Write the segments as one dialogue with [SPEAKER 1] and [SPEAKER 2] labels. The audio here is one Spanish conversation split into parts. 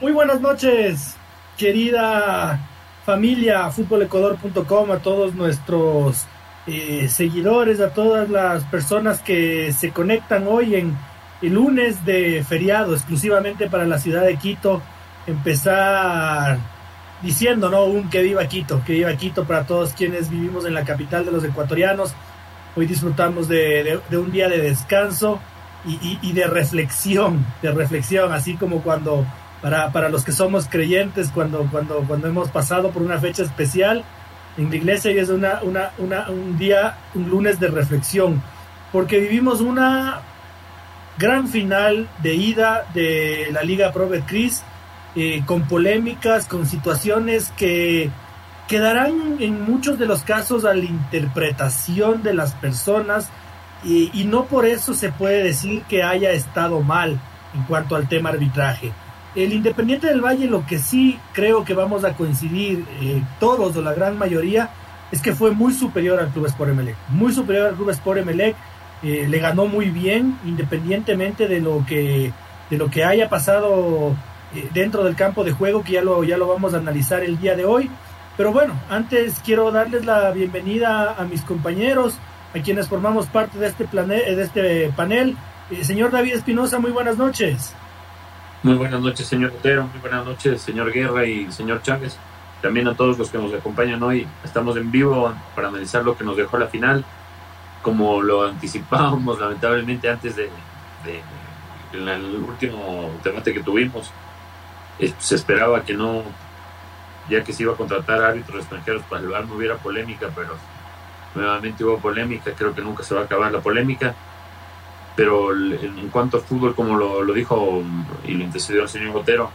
[SPEAKER 1] Muy buenas noches, querida familia, futbolecuador.com, a todos nuestros eh, seguidores, a todas las personas que se conectan hoy en el lunes de feriado exclusivamente para la ciudad de Quito. Empezar diciendo, ¿no? Un que viva Quito, que viva Quito para todos quienes vivimos en la capital de los ecuatorianos. Hoy disfrutamos de, un día de descanso y, y de reflexión, de reflexión, así como cuando para, para los que somos creyentes cuando, cuando, cuando hemos pasado por una fecha especial en la iglesia y es una, una, una, un día, un lunes de reflexión, porque vivimos una gran final de ida de la Liga Pro Cris eh, con polémicas, con situaciones que quedarán en muchos de los casos a la interpretación de las personas y, y no por eso se puede decir que haya estado mal en cuanto al tema arbitraje. El Independiente del Valle, lo que sí creo que vamos a coincidir eh, todos o la gran mayoría, es que fue muy superior al Club Sport Emelec. Muy superior al Club Sport Emelec. Eh, le ganó muy bien, independientemente de lo que, de lo que haya pasado eh, dentro del campo de juego, que ya lo, ya lo vamos a analizar el día de hoy. Pero bueno, antes quiero darles la bienvenida a mis compañeros, a quienes formamos parte de este, de este panel. señor David Espinosa, muy buenas noches.
[SPEAKER 2] Muy buenas noches, señor Otero. Muy buenas noches, señor Guerra y señor Chávez. También a todos los que nos acompañan hoy. Estamos en vivo para analizar lo que nos dejó la final. Como lo anticipábamos, lamentablemente, antes de, el último debate que tuvimos, se esperaba que no, ya que se iba a contratar árbitros extranjeros para el bar, no hubiera polémica, pero nuevamente hubo polémica. Creo que nunca se va a acabar la polémica pero en cuanto a fútbol, como lo, dijo y lo intercedió el señor Botero,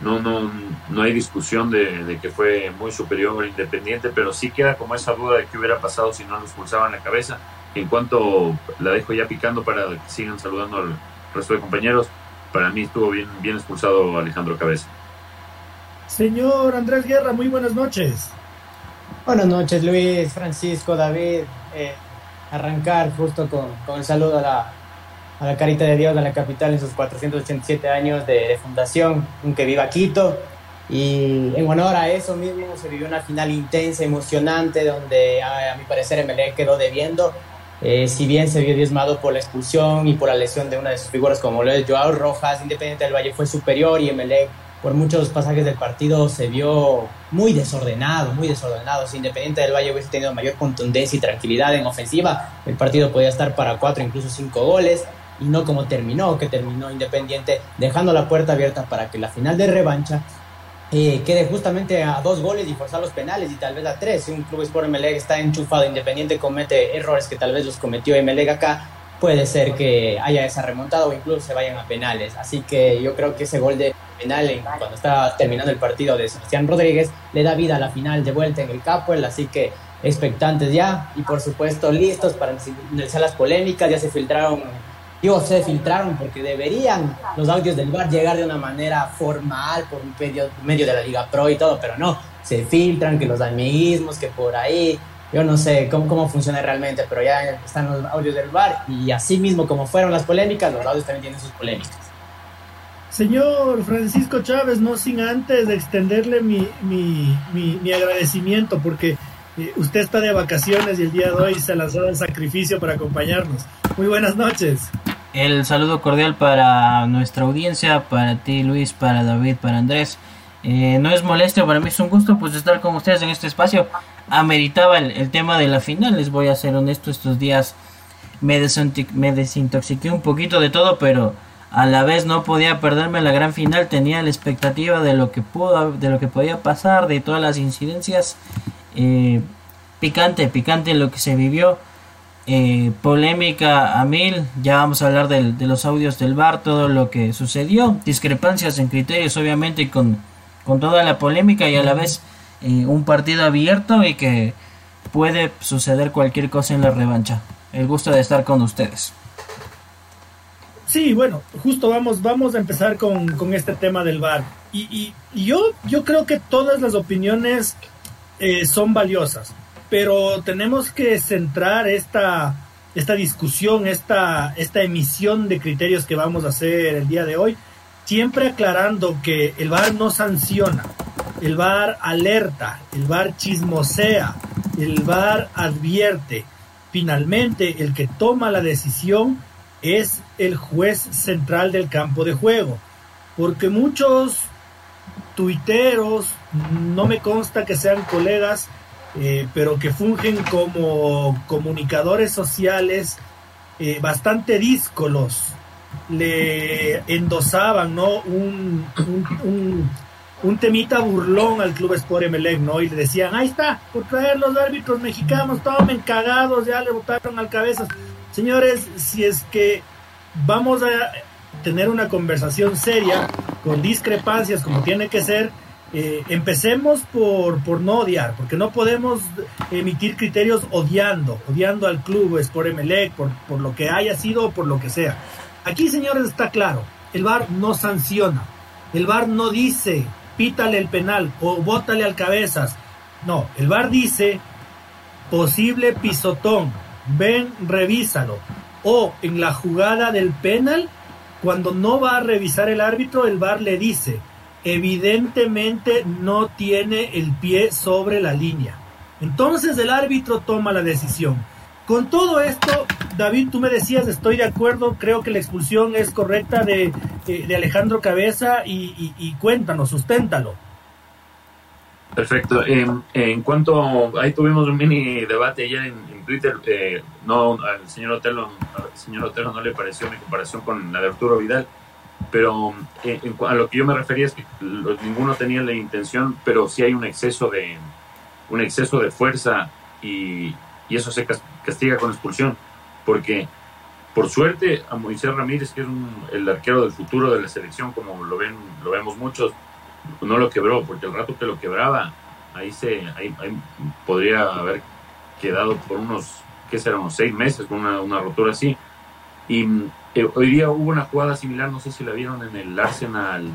[SPEAKER 2] no, no, no hay discusión de, que fue muy superior Independiente, pero sí queda como esa duda de qué hubiera pasado si no lo expulsaban la cabeza. En cuanto la dejo ya picando para que sigan saludando al resto de compañeros, para mí estuvo bien, bien expulsado Alejandro Cabeza.
[SPEAKER 1] Señor Andrés Guerra, muy buenas noches.
[SPEAKER 3] Buenas noches, Luis, Francisco, David. Eh, arrancar justo con, con el saludo a la, a la Carita de Dios de la capital en sus 487 años de, fundación, aunque viva Quito. Y en honor a eso mismo se vivió una final intensa, emocionante, donde a, mi parecer MLE quedó debiendo. Eh, si bien se vio diezmado por la expulsión y por la lesión de una de sus figuras como lo es Joao Rojas, Independiente del Valle fue superior y MLE por muchos pasajes del partido se vio muy desordenado, muy desordenado. Si Independiente del Valle hubiese tenido mayor contundencia y tranquilidad en ofensiva, el partido podía estar para cuatro, incluso cinco goles y no como terminó, que terminó Independiente dejando la puerta abierta para que la final de revancha eh, quede justamente a dos goles y forzar los penales y tal vez a tres. Si un club Sport Emelec está enchufado, Independiente comete errores que tal vez los cometió Emelec acá, puede ser que haya esa remontada o incluso se vayan a penales. Así que yo creo que ese gol de penal cuando está terminando el partido de Sebastián Rodríguez le da vida a la final de vuelta en el Capuel, así que expectantes ya y por supuesto listos para analizar las polémicas, ya se filtraron Digo, se filtraron porque deberían los audios del bar llegar de una manera formal por medio, medio de la Liga Pro y todo, pero no, se filtran que los amiguismos, que por ahí, yo no sé cómo, cómo funciona realmente, pero ya están los audios del bar y así mismo como fueron las polémicas, los audios también tienen sus polémicas.
[SPEAKER 1] Señor Francisco Chávez, no sin antes de extenderle mi, mi, mi agradecimiento porque eh, usted está de vacaciones y el día de hoy se lanzó el sacrificio para acompañarnos. Muy buenas noches.
[SPEAKER 4] El saludo cordial para nuestra audiencia, para ti Luis, para David, para Andrés. Eh, no es molesto, para mí es un gusto pues estar con ustedes en este espacio. Ameritaba el, tema de la final, les voy a ser honesto, estos días me, me desintoxiqué un poquito de todo, pero a la vez no podía perderme la gran final, tenía la expectativa de lo que pudo, de lo que podía pasar, de todas las incidencias eh, picante, picante lo que se vivió. Eh, polémica a mil, ya vamos a hablar de los audios del bar, todo lo que sucedió, discrepancias en criterios obviamente con, con toda la polémica y a la vez eh, un partido abierto y que puede suceder cualquier cosa en la revancha. El gusto de estar con ustedes.
[SPEAKER 1] Sí, bueno, justo vamos, vamos a empezar con, con este tema del bar. Y, y, yo, yo creo que todas las opiniones eh, son valiosas pero tenemos que centrar esta, esta discusión, esta, esta emisión de criterios que vamos a hacer el día de hoy, siempre aclarando que el VAR no sanciona, el VAR alerta, el VAR chismosea, el VAR advierte. Finalmente, el que toma la decisión es el juez central del campo de juego, porque muchos tuiteros, no me consta que sean colegas, eh, pero que fungen como comunicadores sociales eh, bastante díscolos. Le endosaban ¿no? Un, un, temita burlón al Club Sport Emelec, ¿no? Y le decían, ahí está, por traer los árbitros mexicanos, tomen cagados, ya le botaron al cabeza. Señores, si es que vamos a tener una conversación seria, con discrepancias como tiene que ser, eh, empecemos por, por no odiar, porque no podemos emitir criterios odiando, odiando al club, es por Emelec, por, por lo que haya sido o por lo que sea. Aquí, señores, está claro, el VAR no sanciona, el VAR no dice pítale el penal o bótale al cabezas. No, el VAR dice posible pisotón, ven, revísalo. O en la jugada del penal, cuando no va a revisar el árbitro, el VAR le dice evidentemente no tiene el pie sobre la línea. Entonces el árbitro toma la decisión. Con todo esto, David, tú me decías, estoy de acuerdo, creo que la expulsión es correcta de, de, Alejandro Cabeza y, cuéntanos, susténtalo.
[SPEAKER 2] Perfecto. en cuanto, ahí tuvimos un mini debate ayer en, Twitter, eh, no al señor Otelo, al señor Otelo no le pareció mi comparación con la de Arturo Vidal pero eh, a lo que yo me refería es que ninguno tenía la intención, pero sí hay un exceso de, un exceso de fuerza y, y eso se castiga con expulsión, porque por suerte a Moisés Ramírez, que es el arquero del futuro de la selección, como lo ven, lo vemos muchos, no lo quebró, porque el rato que lo quebraba, ahí se, ahí, podría haber quedado por unos, ¿qué será? Unos seis meses con una, una rotura así. Y eh, hoy día hubo una jugada similar, no sé si la vieron en el Arsenal,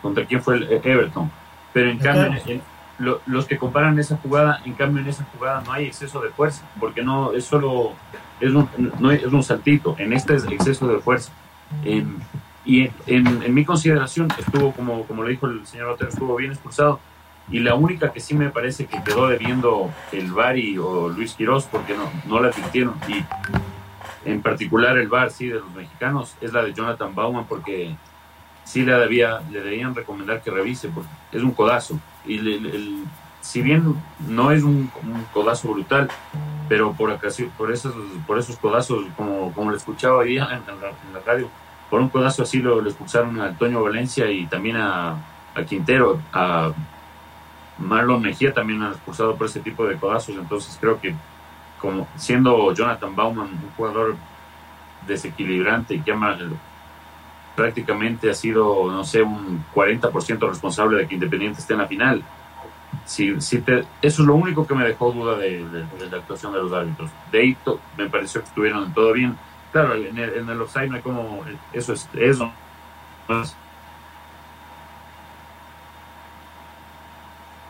[SPEAKER 2] contra quién fue el eh, Everton, pero en cambio, los que comparan esa jugada, en cambio en esa jugada no hay exceso de fuerza, porque no es solo, es un, no es un saltito, en este es exceso de fuerza. y en, mi consideración estuvo, como, como le dijo el señor Otero, estuvo bien expulsado. Y la única que sí me parece que quedó debiendo el Bari o Luis Quirós, porque no, no la advirtieron. Y en particular el bar, sí, de los mexicanos, es la de Jonathan Bauman, porque sí le, debía, le debían recomendar que revise, porque es un codazo. Y el, si bien no es un, codazo brutal, pero por, por, esos, por esos codazos, como, como lo escuchaba ahí en, la, radio, por un codazo así lo, expulsaron a Antonio Valencia y también a, a Quintero, a Marlon Mejía también han expulsado por ese tipo de codazos, entonces creo que como siendo Jonathan Bauman un jugador desequilibrante que prácticamente ha sido, no sé, un 40% responsable de que Independiente esté en la final. Si, eso es lo único que me dejó duda de, la actuación de los árbitros. De ahí me pareció que estuvieron todo bien. Claro, en el, en el offside no hay como, eso es eso.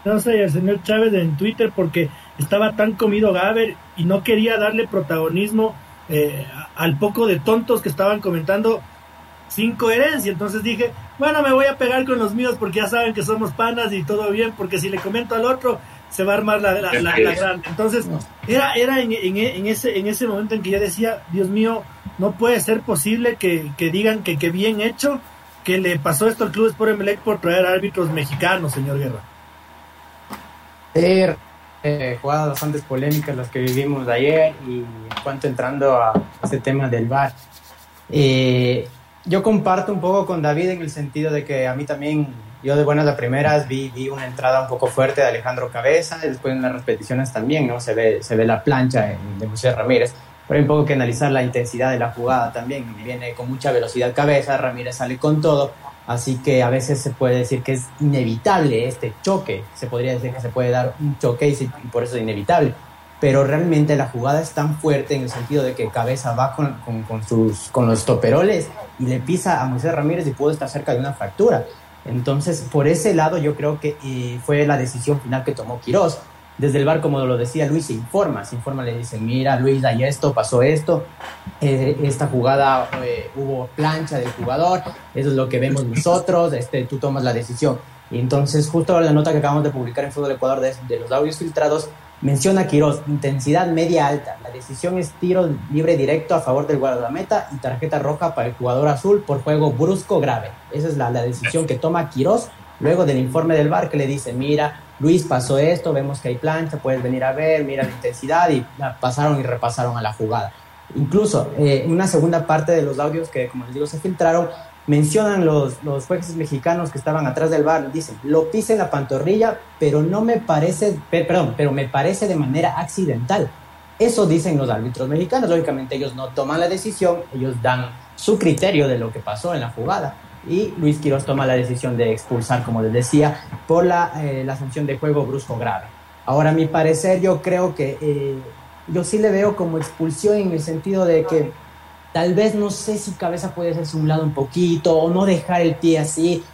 [SPEAKER 1] No sé, el señor Chávez en Twitter porque estaba tan comido Gaber y no quería darle protagonismo eh, al poco de tontos que estaban comentando sin coherencia. Entonces dije, bueno, me voy a pegar con los míos porque ya saben que somos panas y todo bien, porque si le comento al otro se va a armar la, la, grande. Entonces era, era en, en, ese, en ese momento en que yo decía, Dios mío, no puede ser posible que, que digan que, que bien hecho que le pasó esto al Club Sport Emelec por traer árbitros mexicanos, señor Guerra.
[SPEAKER 3] Eh, jugadas bastante polémicas las que vivimos ayer y en cuanto entrando a este tema del VAR. Eh, yo comparto un poco con David en el sentido de que a mí también, yo de buenas a primeras vi, vi una entrada un poco fuerte de Alejandro Cabeza, después en las repeticiones también, ¿no? Se ve, se ve la plancha de José Ramírez, pero hay un poco que analizar la intensidad de la jugada también, viene con mucha velocidad Cabeza, Ramírez sale con todo, así que a veces se puede decir que es inevitable este choque, se podría decir que se puede dar un choque y, por eso es inevitable pero realmente la jugada es tan fuerte en el sentido de que Cabeza va con, con, sus, con los toperoles y le pisa a Moisés Ramírez y puede estar cerca de una fractura. Entonces, por ese lado yo creo que eh, fue la decisión final que tomó Quirós. Desde el bar, como lo decía Luis, se informa, se informa, le dicen, mira Luis, hay esto, pasó esto, eh, esta jugada eh, hubo plancha del jugador, eso es lo que vemos nosotros, este, tú tomas la decisión. Y entonces, justo la nota que acabamos de publicar en Fútbol Ecuador de, de los audios filtrados, Menciona Quiroz, intensidad media alta. La decisión es tiro libre directo a favor del guardameta y tarjeta roja para el jugador azul por juego brusco grave. Esa es la, decisión que toma Quiroz luego del informe del VAR que le dice, mira, Luis pasó esto, vemos que hay plancha, puedes venir a ver, mira la intensidad y pasaron y repasaron a la jugada. Incluso eh, en una segunda parte de los audios que, como les digo, se filtraron, mencionan los, los jueces mexicanos que estaban atrás del bar, dicen, lo pise en la pantorrilla, pero no me parece, perdón, pero me parece de manera accidental. Eso dicen los árbitros mexicanos, lógicamente ellos no toman la decisión, ellos dan su criterio de lo que pasó en la jugada. Y Luis Quiroz toma la decisión de expulsar, como les decía, por la, eh, la sanción de juego brusco grave. Ahora, a mi parecer, yo creo que eh, yo sí le veo como expulsión en el sentido de que Tal vez no sé si cabeza puede hacerse un lado un poquito o no dejar el pie así.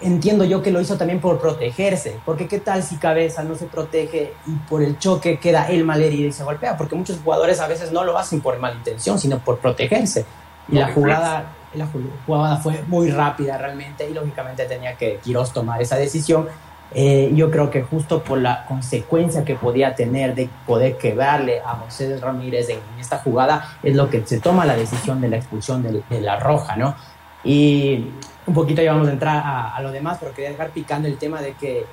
[SPEAKER 3] Entiendo yo que lo hizo también por protegerse, porque qué tal si cabeza no se protege y por el choque queda el mal herido y se golpea, porque muchos jugadores a veces no lo hacen por mala intención, sino por protegerse. Y la jugada, la jugada fue muy rápida realmente y lógicamente tenía que Quiroz tomar esa decisión eh, yo creo que justo por la consecuencia que podía tener de poder quebrarle a José Ramírez en, esta jugada, es lo que se toma la decisión de la expulsión de, la roja, ¿no? Y un poquito ya vamos a entrar a, lo demás, pero quería dejar picando el tema de que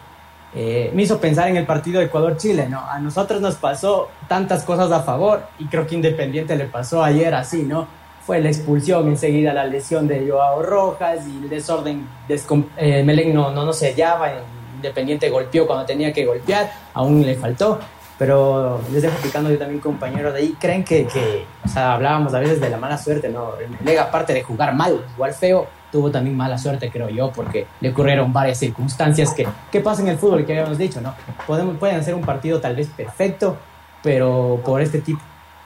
[SPEAKER 3] eh, me hizo pensar en el partido de Ecuador-Chile, ¿no? A nosotros nos pasó tantas cosas a favor y creo que Independiente le pasó ayer así, ¿no? Fue la expulsión, enseguida la lesión de Joao Rojas y el desorden, eh, Melén no, no, no se hallaba en Independiente golpeó cuando tenía que golpear, aún le faltó. Pero les dejo explicando yo también, compañeros de ahí, creen que, que, o sea, hablábamos a veces de la mala suerte, ¿no? Lega, aparte de jugar mal, igual feo, tuvo también mala suerte, creo yo, porque le ocurrieron varias circunstancias que, que pasa en el fútbol, que habíamos dicho, ¿no? Podemos, pueden hacer un partido tal vez perfecto, pero por este tipo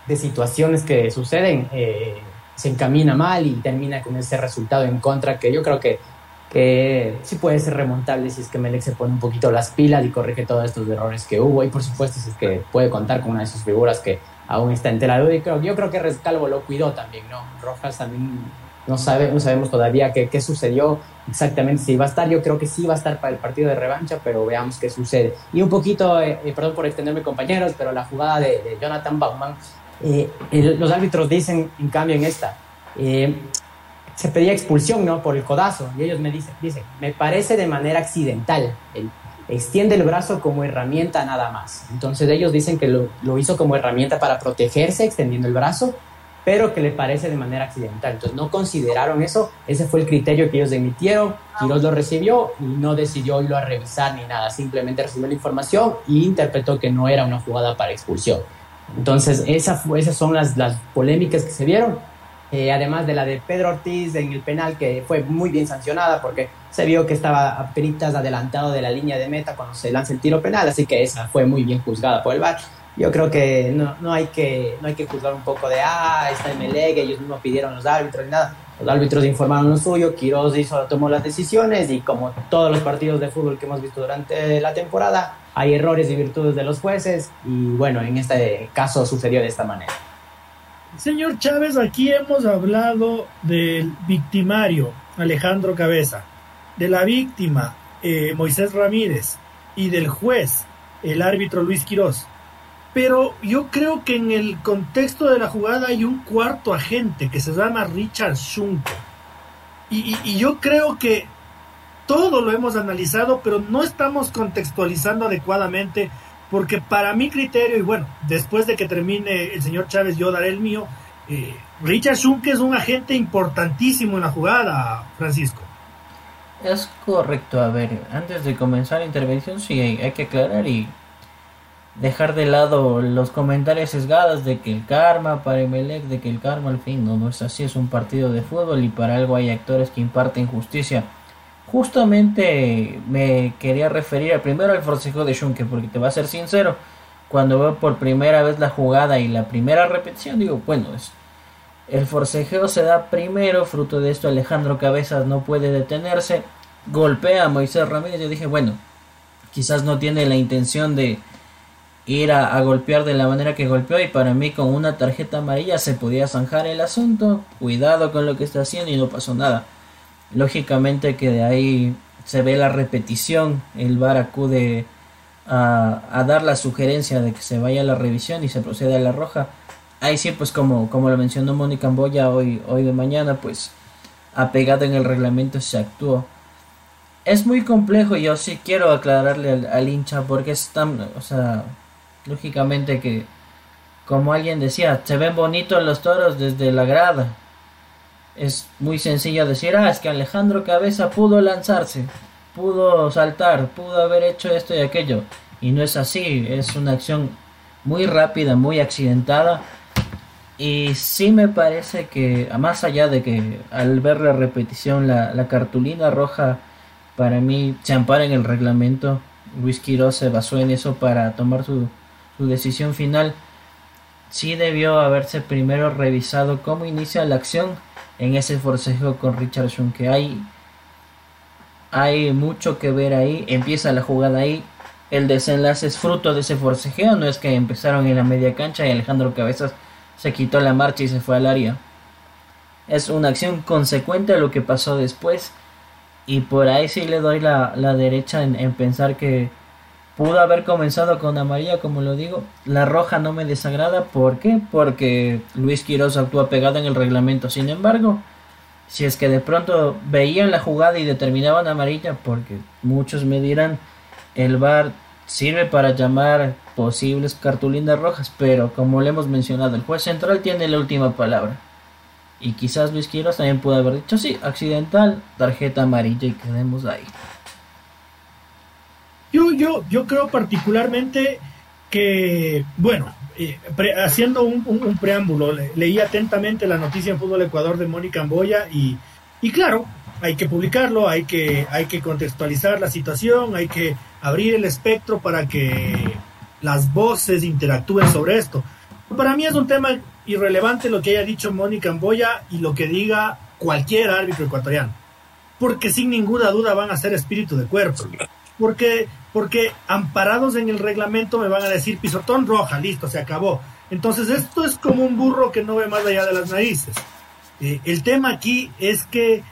[SPEAKER 3] de situaciones que suceden, eh, se encamina mal y termina con ese resultado en contra, que yo creo que que sí puede ser remontable si es que Melec se pone un poquito las pilas y corrige todos estos errores que hubo y por supuesto si es que puede contar con una de sus figuras que aún está entera y creo, yo creo que Rescalvo lo cuidó también, ¿no? Rojas también no, sabe, no sabemos todavía qué, qué, sucedió exactamente, si va a estar, yo creo que sí va a estar para el partido de revancha, pero veamos qué sucede. Y un poquito, eh, eh, perdón por extenderme compañeros, pero la jugada de, Jonathan Bauman, eh, los árbitros dicen en cambio en esta, se pedía expulsión, ¿no? Por el codazo. Y ellos me dicen, dicen, me parece de manera accidental. Extiende el brazo como herramienta nada más. Entonces ellos dicen que lo, hizo como herramienta para protegerse, extendiendo el brazo, pero que le parece de manera accidental. Entonces no consideraron eso. Ese fue el criterio que ellos emitieron. Quiroz lo recibió y no decidió irlo a revisar ni nada. Simplemente recibió la información y interpretó que no era una jugada para expulsión. Entonces esa esas son las, las polémicas que se vieron eh, además de la de Pedro Ortiz en el penal, que fue muy bien sancionada porque se vio que estaba a peritas adelantado de la línea de meta cuando se lanza el tiro penal, así que esa fue muy bien juzgada por el VAR. Yo creo que no, no, hay, que, no hay que juzgar un poco de, ah, está MLG, ellos mismos pidieron los árbitros y nada. Los árbitros informaron lo suyo, Quiroz hizo, tomó las decisiones y como todos los partidos de fútbol que hemos visto durante la temporada, hay errores y virtudes de los jueces y bueno, en este caso sucedió de esta manera.
[SPEAKER 1] Señor Chávez, aquí hemos hablado del victimario Alejandro Cabeza, de la víctima eh, Moisés Ramírez y del juez, el árbitro Luis Quirós. Pero yo creo que en el contexto de la jugada hay un cuarto agente que se llama Richard Schunke. Y, y yo creo que todo lo hemos analizado, pero no estamos contextualizando adecuadamente porque para mi criterio, y bueno, después de que termine el señor Chávez, yo daré el mío, eh, Richard Schunke es un agente importantísimo en la jugada, Francisco.
[SPEAKER 4] Es correcto, a ver, antes de comenzar la intervención sí hay, que aclarar y dejar de lado los comentarios sesgados de que el karma para Emelec, de que el karma al fin no, no es así, es un partido de fútbol y para algo hay actores que imparten justicia. Justamente me quería referir primero al forcejo de Schunke, porque te voy a ser sincero, cuando veo por primera vez la jugada y la primera repetición, digo, bueno, es, el forcejeo se da primero, fruto de esto Alejandro Cabezas no puede detenerse, golpea a Moisés Ramírez, yo dije, bueno, quizás no tiene la intención de ir a, golpear de la manera que golpeó y para mí con una tarjeta amarilla se podía zanjar el asunto, cuidado con lo que está haciendo y no pasó nada. Lógicamente que de ahí se ve la repetición, el VAR acude a, dar la sugerencia de que se vaya a la revisión y se procede a la roja. Ahí sí, pues como, como lo mencionó Mónica Amboya hoy, hoy de mañana, pues apegado en el reglamento se actuó. Es muy complejo, yo sí quiero aclararle al, hincha porque es tan, o sea, lógicamente que, como alguien decía, se ven bonitos los toros desde la grada. Es muy sencillo decir, ah, es que Alejandro Cabeza pudo lanzarse pudo saltar, pudo haber hecho esto y aquello. Y no es así, es una acción muy rápida, muy accidentada. Y sí me parece que, más allá de que al ver la repetición, la, cartulina roja, para mí se ampara en el reglamento. Luis Quiroz se basó en eso para tomar su, su decisión final. Sí debió haberse primero revisado cómo inicia la acción en ese forcejo con Richard que Hay hay mucho que ver ahí, empieza la jugada ahí, el desenlace es fruto de ese forcejeo, no es que empezaron en la media cancha y Alejandro Cabezas se quitó la marcha y se fue al área. Es una acción consecuente a lo que pasó después y por ahí sí le doy la, derecha en, en, pensar que pudo haber comenzado con amarilla, como lo digo. La roja no me desagrada, ¿por qué? Porque Luis Quiroz actúa pegado en el reglamento. Sin embargo, si es que de pronto veían la jugada y determinaban amarilla, porque muchos me dirán, el VAR sirve para llamar posibles cartulinas rojas, pero como le hemos mencionado, el juez central tiene la última palabra. Y quizás Luis Quiroz también pudo haber dicho, sí, accidental, tarjeta amarilla y quedemos ahí.
[SPEAKER 1] Yo, yo, yo creo particularmente que, bueno, eh, haciendo un, preámbulo, leí atentamente la noticia en Fútbol Ecuador de Mónica Amboya y, y claro, hay que publicarlo, hay que, hay que contextualizar la situación, hay que abrir el espectro para que las voces interactúen sobre esto. Para mí es un tema irrelevante lo que haya dicho Mónica Amboya y lo que diga cualquier árbitro ecuatoriano, porque sin ninguna duda van a ser espíritu de cuerpo, porque porque amparados en el reglamento me van a decir pisotón roja, listo, se acabó. Entonces esto es como un burro que no ve más allá de las narices. Eh, el tema aquí es que eh,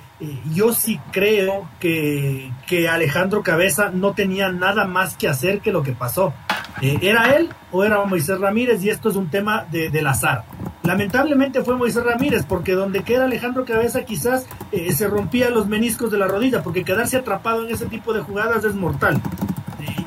[SPEAKER 1] yo sí creo que, que, Alejandro Cabeza no tenía nada más que hacer que lo que pasó. Eh, ¿Era él o era Moisés Ramírez? Y esto es un tema de, del azar. Lamentablemente fue Moisés Ramírez, porque donde queda Alejandro Cabeza quizás se rompía los meniscos de la rodilla, porque quedarse atrapado en ese tipo de jugadas es mortal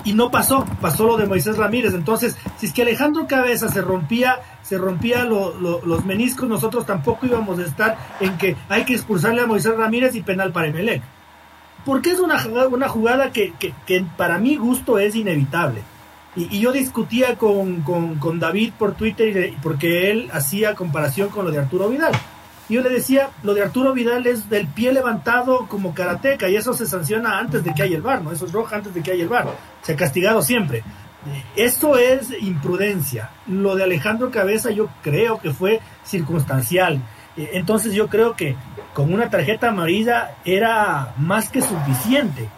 [SPEAKER 1] y no pasó, pasó lo de Moisés Ramírez. Entonces, si es que Alejandro Cabeza se rompía, se rompía los meniscos, nosotros tampoco íbamos a estar en que hay que expulsarle a Moisés Ramírez y penal para Emelec. Porque es una, una jugada que, que, para mi gusto es inevitable. Y, yo discutía con, con, David por Twitter porque él hacía comparación con lo de Arturo Vidal. Y yo le decía, lo de Arturo Vidal es del pie levantado como karateca y eso se sanciona antes de que haya el bar, ¿no? Eso es roja antes de que haya el bar. Se ha castigado siempre. Esto es imprudencia. Lo de Alejandro Cabeza yo creo que fue circunstancial. Entonces yo creo que con una tarjeta amarilla era más que suficiente.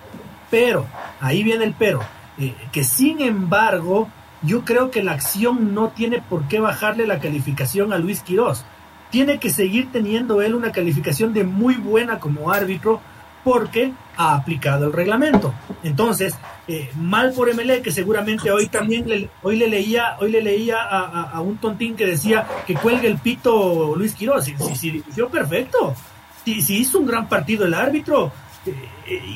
[SPEAKER 1] Pero, ahí viene el pero, eh, que sin embargo yo creo que la acción no tiene por qué bajarle la calificación a Luis Quirós tiene que seguir teniendo él una calificación de muy buena como árbitro porque ha aplicado el reglamento. Entonces, eh, mal por MLE, que seguramente hoy también le, hoy le leía, hoy le leía a, un tontín que decía que cuelgue el pito Luis Quiroz. Si, si, perfecto. Si, si, hizo un gran partido el árbitro.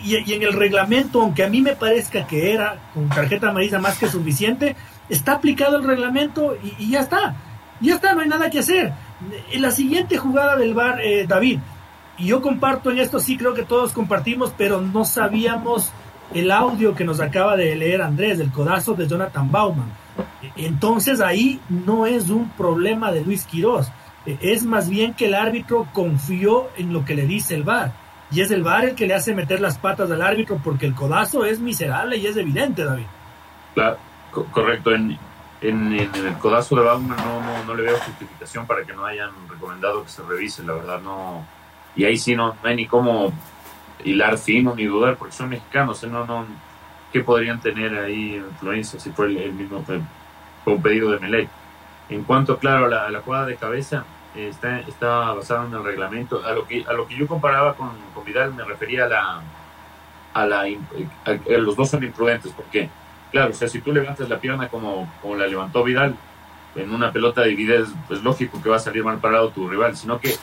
[SPEAKER 1] Y, en el reglamento, aunque a mí me parezca que era con tarjeta amarilla más que suficiente, está aplicado el reglamento y, ya está. Ya está, no hay nada que hacer. En la siguiente jugada del bar, eh, David, y yo comparto en esto, sí creo que todos compartimos, pero no sabíamos el audio que nos acaba de leer Andrés, el codazo de Jonathan Bauman. Entonces ahí no es un problema de Luis Quirós, es más bien que el árbitro confió en lo que le dice el VAR. Y es el VAR el que le hace meter las patas al árbitro porque el codazo es miserable y es evidente, David.
[SPEAKER 2] Claro, correcto. En, en, el codazo de Bauman no, no, le veo justificación para que no hayan recomendado que se revise, la verdad no. Y ahí sí no, hay ni cómo hilar fino ni dudar porque son mexicanos, ¿eh? no, no, ¿qué podrían tener ahí influencia si fue el, mismo fue un pedido de Melec? En cuanto, claro, a la, jugada de cabeza, está, basada en el reglamento. A lo que, a lo que yo comparaba con, con Vidal me refería a la... A, la, los dos son imprudentes, porque, claro, o sea, si tú levantas la pierna como, como la levantó Vidal, en una pelota de es pues lógico que va a salir mal parado tu rival, sino que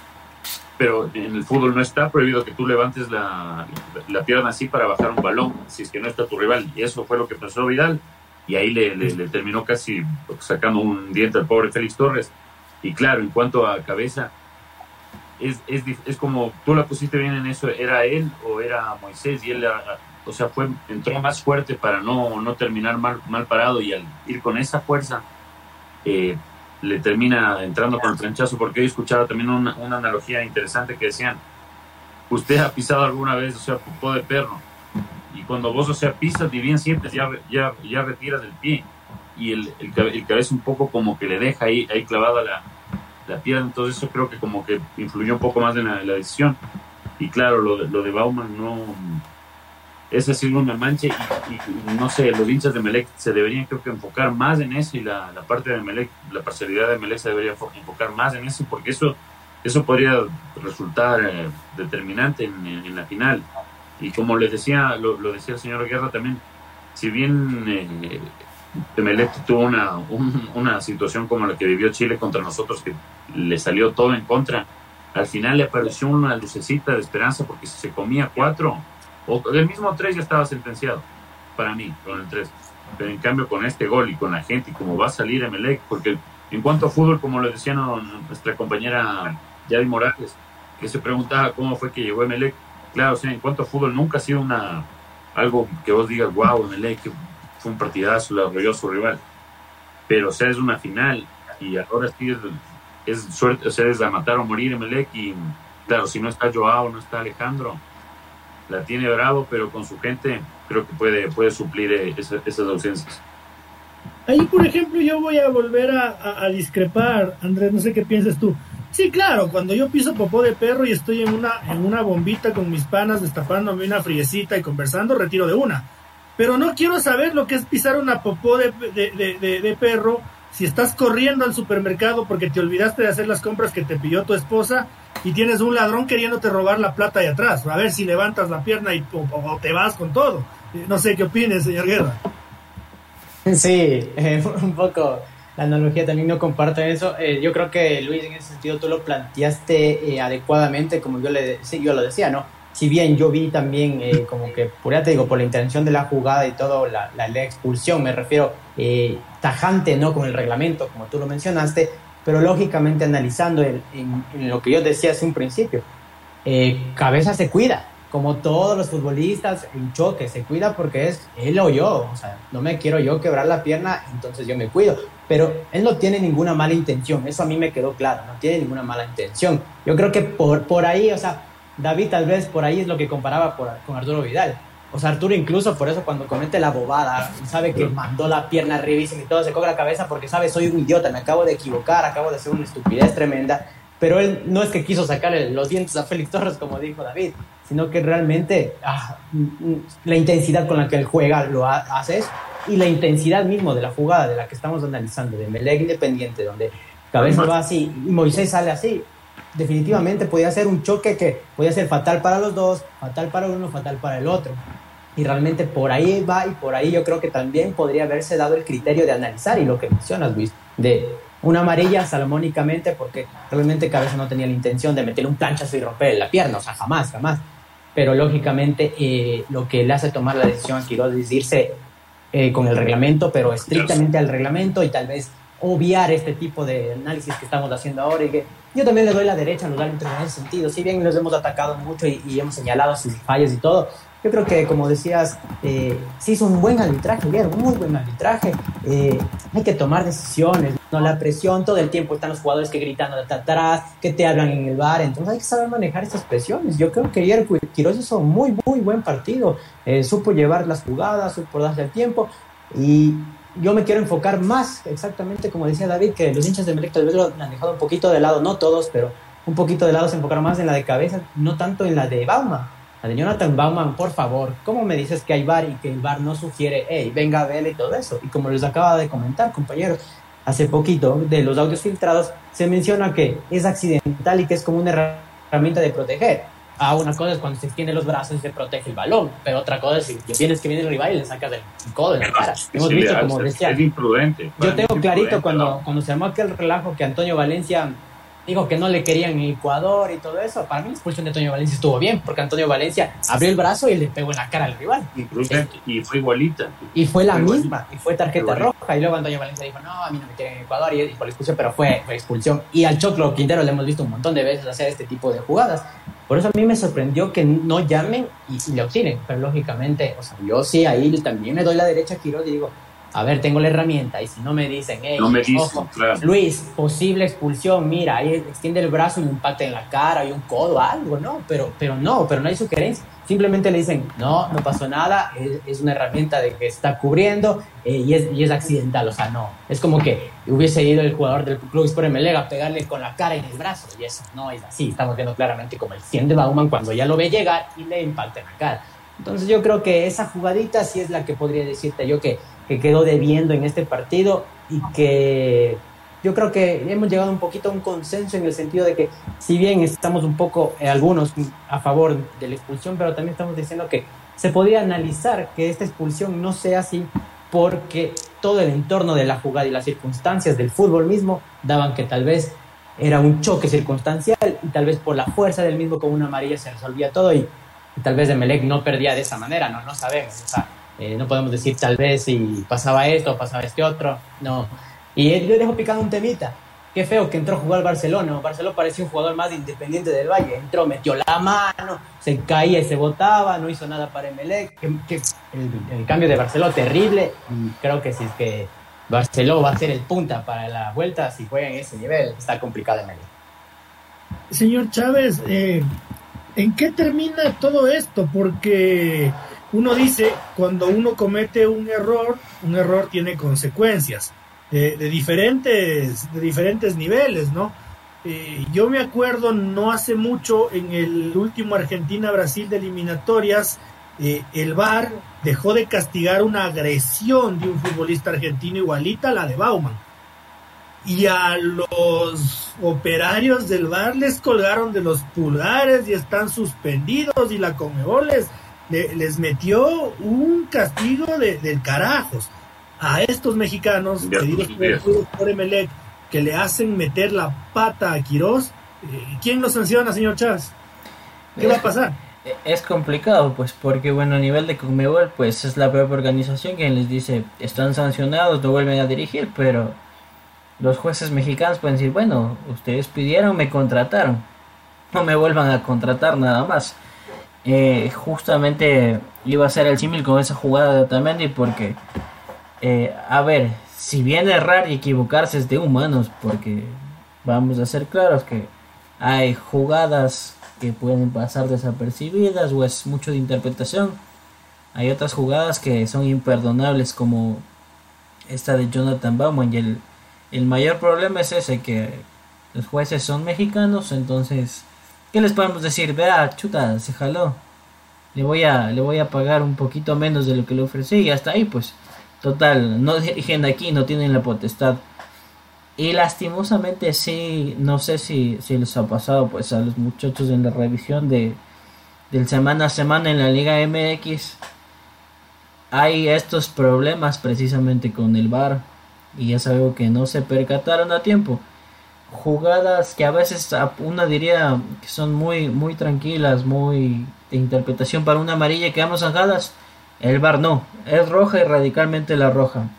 [SPEAKER 2] pero en el fútbol no está prohibido que tú levantes la, la, pierna así para bajar un balón, si es que no está tu rival. Y eso fue lo que pasó Vidal y ahí le, terminó casi sacando un diente al pobre Félix Torres. Y claro, en cuanto a cabeza, es, es, es, como tú la pusiste bien en eso, ¿era él o era Moisés? Y él, o sea, fue, entró más fuerte para no, no terminar mal, mal parado y al ir con esa fuerza, eh, le termina entrando con el tranchazo, porque he escuchado también una, una, analogía interesante que decían, usted ha pisado alguna vez, o sea, popó de perro, y cuando vos, o sea, pisas y bien sientes, ya, ya, ya retiras el pie y el, el, cabeza un poco como que le deja ahí, ahí clavada la, la pierna, entonces eso creo que como que influyó un poco más en la, decisión. Y claro, lo, lo de Bauman no... Ese sí una mancha y, y, no sé, los hinchas de Melec se deberían creo que enfocar más en eso y la, la parte de Melec, la parcialidad de Melec se debería enfocar más en eso porque eso, eso podría resultar eh, determinante en, en la final. Y como les decía, lo, decía el señor Guerra también, si bien eh, tuvo una, una situación como la que vivió Chile contra nosotros, que le salió todo en contra, al final le apareció una lucecita de esperanza porque si se comía cuatro, o el mismo tres ya estaba sentenciado, para mí, con el tres. Pero en cambio con este gol y con la gente y como va a salir Emelec, porque en cuanto a fútbol, como lo decía nuestra compañera Yadi Morales, que se preguntaba cómo fue que llegó Emelec, claro, sí, en cuanto a fútbol nunca ha sido una algo que vos digas, wow, Emelec, fue un partidazo, le arrolló su rival. Pero, o sea, es una final y ahora sí es, suerte, o sea, es a matar o morir Emelec y, claro, si no está Joao, no está Alejandro, la tiene bravo, pero con su gente creo que puede, puede suplir eh, esas ausencias.
[SPEAKER 1] Ahí, por ejemplo, yo voy a volver a, a discrepar, Andrés, no sé qué piensas tú. Sí, claro, cuando yo piso popó de perro y estoy en una, en una bombita con mis panas destapándome una friecita y conversando, retiro de una. Pero no quiero saber lo que es pisar una popó de, de, perro si estás corriendo al supermercado porque te olvidaste de hacer las compras que te pidió tu esposa y tienes un ladrón queriéndote robar la plata de atrás. A ver si levantas la pierna y, o, te vas con todo. Eh, no sé qué opines, señor Guerra.
[SPEAKER 3] Sí, eh, un poco la analogía también no comparte eso. Eh, yo creo que Luis, en ese sentido, tú lo planteaste eh, adecuadamente, como yo, le, sí, yo lo decía, ¿no? Si bien yo vi también, eh, como que, por te digo, por la intención de la jugada y todo, la, la, expulsión, me refiero tajante, ¿no? Con el reglamento, como tú lo mencionaste, pero lógicamente analizando en, lo que yo decía hace un principio, cabeza se cuida, como todos los futbolistas en choque, se cuida porque es él o yo, o sea, no me quiero yo quebrar la pierna, entonces yo me cuido, pero él no tiene ninguna mala intención, eso a mí me quedó claro, no tiene ninguna mala intención. Yo creo que por, por ahí, o sea, David tal vez por ahí es lo que comparaba con Arturo Vidal. O sea, Arturo incluso por eso cuando comete la bobada, sabe que mandó la pierna arriba y todo, se cobra la cabeza porque sabe, soy un idiota, me acabo de equivocar, acabo de hacer una estupidez tremenda pero él no es que quiso sacarle los dientes a Félix Torres, como dijo David, sino que realmente ah, la intensidad con la que él juega lo hace y la intensidad mismo de la jugada de la que estamos analizando, de Melec Independiente, donde Cabeza va así y Moisés sale así, definitivamente podía ser un choque que podía ser fatal para los dos, fatal para uno, fatal para el otro. Y realmente por ahí va y por ahí yo creo que también podría haberse dado el criterio de analizar y lo que mencionas, Luis, de una amarilla salomónicamente porque realmente Cabeza no tenía la intención de meter un planchazo y romper la pierna, o sea, jamás, jamás. Pero lógicamente eh, lo que le hace tomar la decisión a Quiroz es irse eh, con el reglamento, pero estrictamente al reglamento y tal vez obviar este tipo de análisis que estamos haciendo ahora y que yo también le doy la derecha a los árbitros en ese sentido, si bien los hemos atacado mucho y, hemos señalado sus fallos y todo, yo creo que como decías, eh, se hizo un buen arbitraje, un muy buen arbitraje, eh, hay que tomar decisiones, no la presión, todo el tiempo están los jugadores que gritan atrás, que te hablan en el bar, entonces hay que saber manejar esas presiones, yo creo que ayer Quiroz hizo muy, muy buen partido, eh, supo llevar las jugadas, supo darle el tiempo y yo me quiero enfocar más, exactamente como decía David, que los hinchas de Melec tal vez han dejado un poquito de lado, no todos, pero un poquito de lado se enfocaron más en la de cabeza, no tanto en la de Bauman. La de Jonathan Bauman, por favor, ¿cómo me dices que hay bar y que el bar no sugiere, hey, venga ver y todo eso? Y como les acaba de comentar, compañeros, hace poquito de los audios filtrados se menciona que es accidental y que es como una herramienta de proteger Ah, una cosa es cuando se extiende los brazos y se protege el balón, pero otra cosa es si vienes que viene el rival y le sacas el codo en la cara. Hemos visto, como decía.
[SPEAKER 2] Es imprudente.
[SPEAKER 3] Yo tengo clarito cuando, cuando se armó aquel relajo que Antonio Valencia dijo que no le querían en Ecuador y todo eso. Para mí la expulsión de Antonio Valencia estuvo bien, porque Antonio Valencia abrió el brazo y le pegó en la cara al rival.
[SPEAKER 2] Imprudente, y fue igualita.
[SPEAKER 3] Y fue la misma, y fue tarjeta roja. Y luego Antonio Valencia dijo, no, a mí no me quieren en Ecuador, y, por la expulsión, pero fue, fue expulsión. Y al Choclo Quintero le hemos visto un montón de veces hacer este tipo de jugadas. Por eso a mí me sorprendió que no llamen y, le obtienen, pero lógicamente, o sea, yo sí ahí también me doy la derecha a Quiroz y digo, a ver, tengo la herramienta y si no me dicen, hey,
[SPEAKER 2] no me dicen,
[SPEAKER 3] Luis, posible expulsión, mira, ahí extiende el brazo y un impacta en la cara y un codo, algo, ¿no? Pero, pero no, pero no hay sugerencia. Simplemente le dicen, no, no pasó nada, es, una herramienta de que está cubriendo eh, y, es, y es accidental, o sea, no. Es como que hubiese ido el jugador del Club Sport Melega a pegarle con la cara en el brazo y eso no es así. Estamos viendo claramente como el 100 de Bauman cuando ya lo ve llegar y le impacta en la cara. Entonces yo creo que esa jugadita sí es la que podría decirte yo que que quedó debiendo en este partido y que yo creo que hemos llegado un poquito a un consenso en el sentido de que si bien estamos un poco eh, algunos a favor de la expulsión, pero también estamos diciendo que se podría analizar que esta expulsión no sea así porque todo el entorno de la jugada y las circunstancias del fútbol mismo daban que tal vez era un choque circunstancial y tal vez por la fuerza del mismo con una amarilla se resolvía todo y, tal vez Emelec no perdía de esa manera, no, no sabemos. O sea, eh, no podemos decir tal vez si pasaba esto pasaba este otro. No. Y yo dejo picando un temita. Qué feo que entró a jugar Barcelona. Barcelona parecía un jugador más independiente del Valle. Entró, metió la mano, se caía y se botaba, no hizo nada para Emelec. El, cambio de Barcelona terrible. Y creo que si es que Barcelona va a ser el punta para la vuelta, si juega en ese nivel, está complicado Emelec.
[SPEAKER 1] Señor Chávez, eh, ¿en qué termina todo esto? Porque uno dice, cuando uno comete un error, un error tiene consecuencias de, diferentes, de diferentes niveles, ¿no? Eh, yo me acuerdo no hace mucho en el último Argentina-Brasil de eliminatorias, eh, el VAR dejó de castigar una agresión de un futbolista argentino igualita a la de Bauman. Y a los operarios del VAR les colgaron de los pulgares y están suspendidos y la Conmebol les metió un castigo de, del carajos a estos mexicanos por Emelec que le hacen meter la pata a Quirós. Eh, ¿Quién los sanciona, señor Chávez? ¿Qué va a pasar?
[SPEAKER 4] Eh, es complicado, pues, porque, bueno, a nivel de Conmebol, pues es la propia organización quien les dice, están sancionados, no vuelven a dirigir, pero los jueces mexicanos pueden decir, bueno, ustedes pidieron, me contrataron, no me vuelvan a contratar nada más. Eh, justamente iba a ser el símil con esa jugada de Otamendi porque, eh, a ver, si bien errar y equivocarse es de humanos, porque vamos a ser claros que hay jugadas que pueden pasar desapercibidas o es mucho de interpretación. Hay otras jugadas que son imperdonables como esta de Jonathan Bauman y el, el mayor problema es ese que los jueces son mexicanos, entonces ¿Qué les podemos decir? Vea, chuta, se jaló. Le voy a, le voy a pagar un poquito menos de lo que le ofrecí y hasta ahí pues. Total, no dirigen aquí, no tienen la potestad. Y lastimosamente sí, no sé si, si les ha pasado pues a los muchachos en la revisión de del semana a semana en la Liga MX. Hay estos problemas precisamente con el VAR y es algo que no se percataron a tiempo jugadas que a veces una diría que son muy muy tranquilas, muy de interpretación para una amarilla que vamos zanjadas, el bar no, es roja y radicalmente la roja.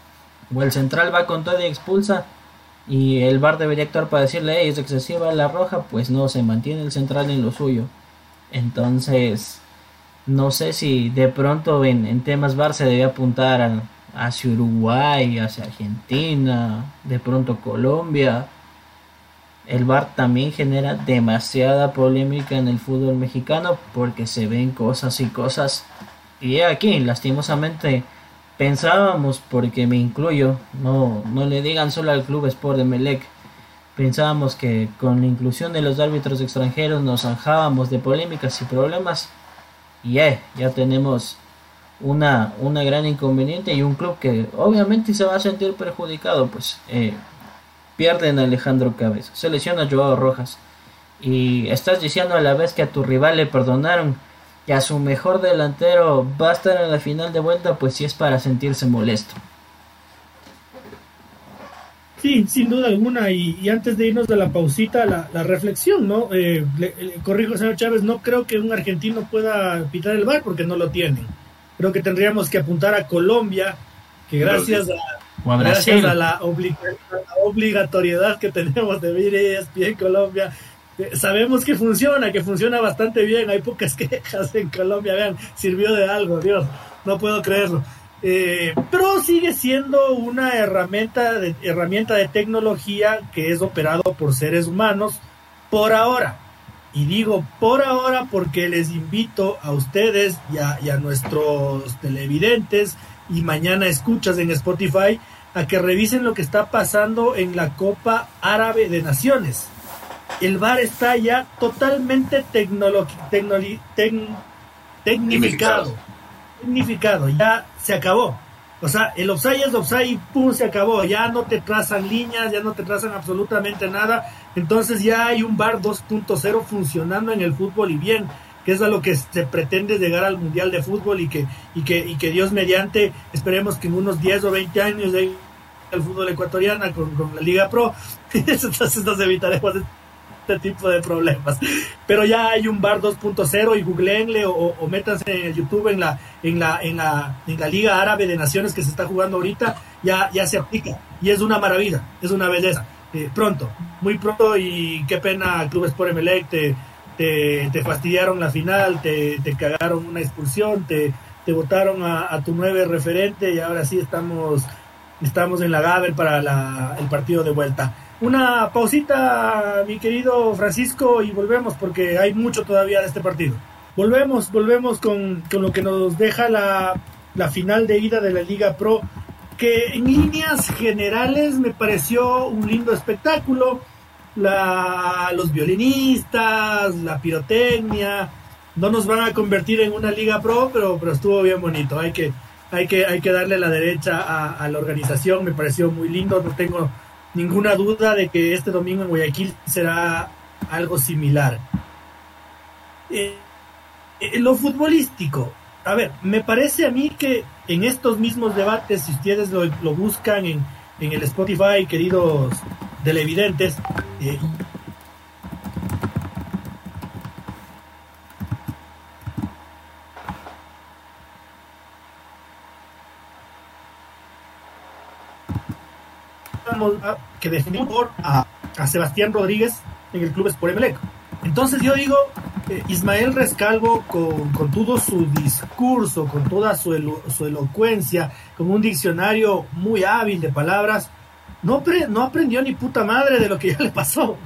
[SPEAKER 4] O el central va con todo y expulsa y el VAR debería actuar para decirle, es excesiva la roja, pues no, se mantiene el central en lo suyo. Entonces, no sé si de pronto en, en temas VAR se debe apuntar hacia Uruguay, hacia Argentina, de pronto Colombia. El VAR también genera demasiada polémica en el fútbol mexicano porque se ven cosas y cosas. Y aquí, lastimosamente, pensábamos, porque me incluyo, no, no le digan solo al Club Sport de Melec, pensábamos que con la inclusión de los árbitros extranjeros nos zanjábamos de polémicas y problemas y eh, ya tenemos una, una gran inconveniente y un club que obviamente se va a sentir perjudicado, pues eh, pierden a Alejandro Cabeza, se lesiona a Joao Rojas y estás diciendo a la vez que a tu rival le perdonaron que a su mejor delantero va a estar en la final de vuelta, pues sí es para sentirse molesto.
[SPEAKER 1] Sí, sin duda alguna. Y, antes de irnos de la pausita, la, reflexión, ¿no? Eh, corrijo, señor Chávez, no creo que un argentino pueda pitar el bar porque no lo tienen. Creo que tendríamos que apuntar a Colombia, que gracias a, gracias a la, obligatoriedad que tenemos de vivir en Colombia, sabemos que funciona, que funciona bastante bien. Hay pocas quejas en Colombia, vean, sirvió de algo, Dios, no puedo creerlo. Eh, pero sigue siendo una herramienta de, herramienta de tecnología que es operado por seres humanos por ahora. Y digo por ahora porque les invito a ustedes y a, y a nuestros televidentes y mañana escuchas en Spotify a que revisen lo que está pasando en la Copa Árabe de Naciones el bar está ya totalmente tecnificado. Tecnificado, ya se acabó. O sea, el offside es offside y pum, se acabó. Ya no te trazan líneas, ya no te trazan absolutamente nada. Entonces ya hay un bar 2.0 funcionando en el fútbol y bien, que es a lo que se pretende llegar al Mundial de Fútbol y que, y que, y que Dios mediante, esperemos que en unos 10 o 20 años de el fútbol ecuatoriano con, con la Liga Pro, entonces nos evitaremos este tipo de problemas. Pero ya hay un bar 2.0 y googleenle o, o, métanse en YouTube en la, en la, en la, en la Liga Árabe de Naciones que se está jugando ahorita, ya, ya se aplica. Y es una maravilla, es una belleza. Eh, pronto, muy pronto y qué pena Club Sport Emelec, te, te, fastidiaron la final, te, cagaron una expulsión, te, votaron a, tu nueve referente y ahora sí estamos, estamos en la Gaber para la, el partido de vuelta una pausita, mi querido Francisco, y volvemos porque hay mucho todavía de este partido. Volvemos, volvemos con, lo que nos deja la, final de ida de la Liga Pro, que en líneas generales me pareció un lindo espectáculo. La, los violinistas, la pirotecnia, no nos van a convertir en una Liga Pro, pero, pero estuvo bien bonito. Hay que, hay que, hay que darle la derecha a, la organización, me pareció muy lindo, no tengo ninguna duda de que este domingo en Guayaquil será algo similar. Eh, eh, lo futbolístico, a ver, me parece a mí que en estos mismos debates, si ustedes lo, buscan en, en, el Spotify, queridos televidentes, eh, que definimos a, a, Sebastián Rodríguez en el club Sport Emelec. Entonces yo digo, eh, Ismael Rescalvo con, con, todo su discurso, con toda su, su, elocuencia, con un diccionario muy hábil de palabras, no, no aprendió ni puta madre de lo que ya le pasó.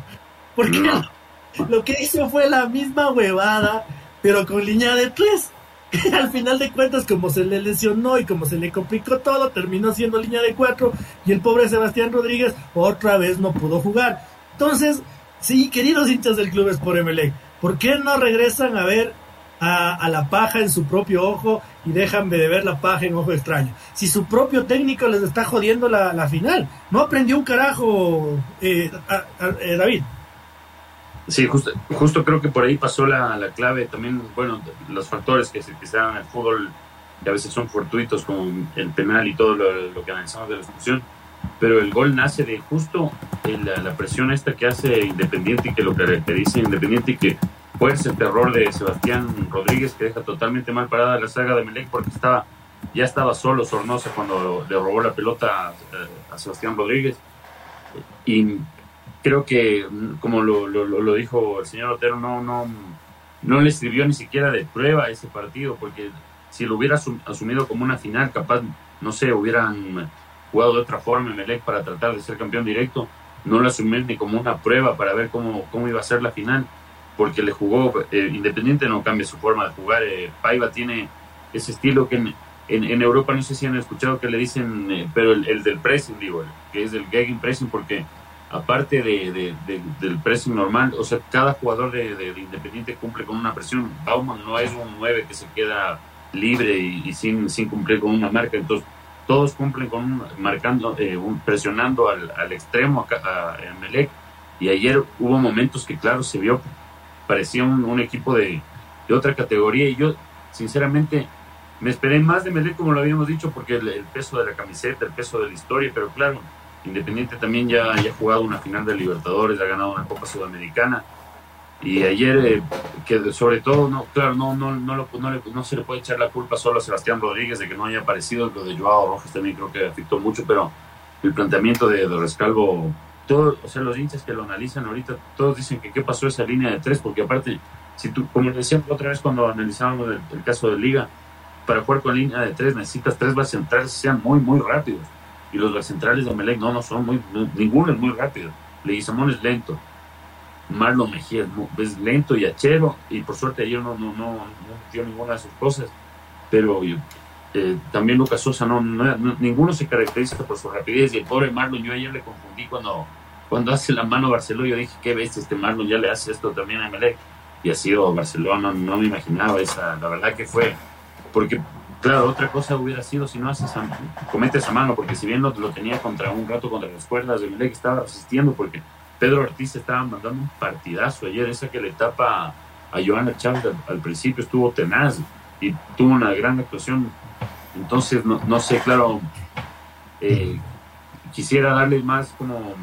[SPEAKER 1] Porque lo que hizo fue la misma huevada, pero con línea de tres. al final de cuentas, como se le lesionó y como se le complicó todo, terminó siendo línea de cuatro y el pobre Sebastián Rodríguez otra vez no pudo jugar. Entonces, sí, queridos hinchas del club Sport Emelec, ¿por qué no regresan a ver a, la paja en su propio ojo y dejan de ver la paja en ojo extraño? Si su propio técnico les está jodiendo la, final, no aprendió un carajo, eh, eh, David.
[SPEAKER 2] Sí, justo, justo creo que por ahí pasó la, la clave también, bueno, los factores que se, dan en el fútbol, que a veces son fortuitos, como el penal y todo lo, que analizamos de la expulsión, pero el gol nace de justo la, la, presión esta que hace Independiente y que lo caracteriza Independiente y que fue ese terror de Sebastián Rodríguez que deja totalmente mal parada la saga de Melec porque estaba ya estaba solo Sornosa cuando le robó la pelota a, a Sebastián Rodríguez. Y creo que, como lo, lo, dijo el señor Otero, no, no, no le sirvió ni siquiera de prueba ese partido, porque si lo hubiera asumido como una final, capaz, no sé, hubieran jugado de otra forma Melec para tratar de ser campeón directo, no lo asumió ni como una prueba para ver cómo, cómo iba a ser la final, porque le jugó, eh, Independiente no cambia su forma de jugar, eh, Paiva tiene ese estilo que en, en, Europa no sé si han escuchado que le dicen, eh, pero el, del pressing, digo, que es el gaging pressing, porque aparte de, del pressing normal, o sea, cada jugador de, Independiente cumple con una presión. Bauman no es un 9 que se queda libre y, sin, sin cumplir con una marca, entonces todos cumplen con marcando, eh, presionando al, al extremo a, a, Melec. Y ayer hubo momentos que, claro, se vio, parecía un, equipo de, de otra categoría. Y yo, sinceramente, me esperé más de Melec, como lo habíamos dicho, porque el, peso de la camiseta, el peso de la historia, pero claro, Independiente también ya, ha jugado una final de Libertadores, ha ganado una Copa Sudamericana. Y ayer, eh, sobre todo, no, claro, no, no, no, no, no, se le puede echar la culpa solo a Sebastián Rodríguez de que no haya aparecido. Lo de Joao Rojas también creo que afectó mucho, pero el planteamiento de Rescalvo, todos, o sea, los hinchas que lo analizan ahorita, todos dicen que qué pasó esa línea de tres, porque aparte, si tú, como decía otra vez cuando analizábamos el caso de Liga, para jugar con línea de tres necesitas tres bases centrales que sean muy, muy rápidos. Y los bases centrales de Melec no, no son muy, ninguno es muy rápido. Leguizamón es lento. Marlon Mejía es, lento y achero. Y por suerte ayer no, no, no, no ninguna de sus cosas. Pero eh, también Lucas Sosa, no, ninguno se caracteriza por su rapidez. Y el pobre Marlon, yo ayer le confundí cuando, cuando hace la mano Barcelona. Yo dije, qué ves, este Marlon ya le hace esto también a Melec. Y ha sido Barcelona, no, no me imaginaba esa. La verdad que fue porque, claro, otra cosa hubiera sido si no haces cometes esa mano, porque si bien lo, lo tenía contra un rato contra las cuerdas, de que estaba asistiendo, porque Pedro Ortiz estaba mandando un partidazo ayer, esa que le tapa a Joana Chávez al, principio estuvo tenaz y tuvo una gran actuación. Entonces, no, no sé, claro, eh, quisiera darle más como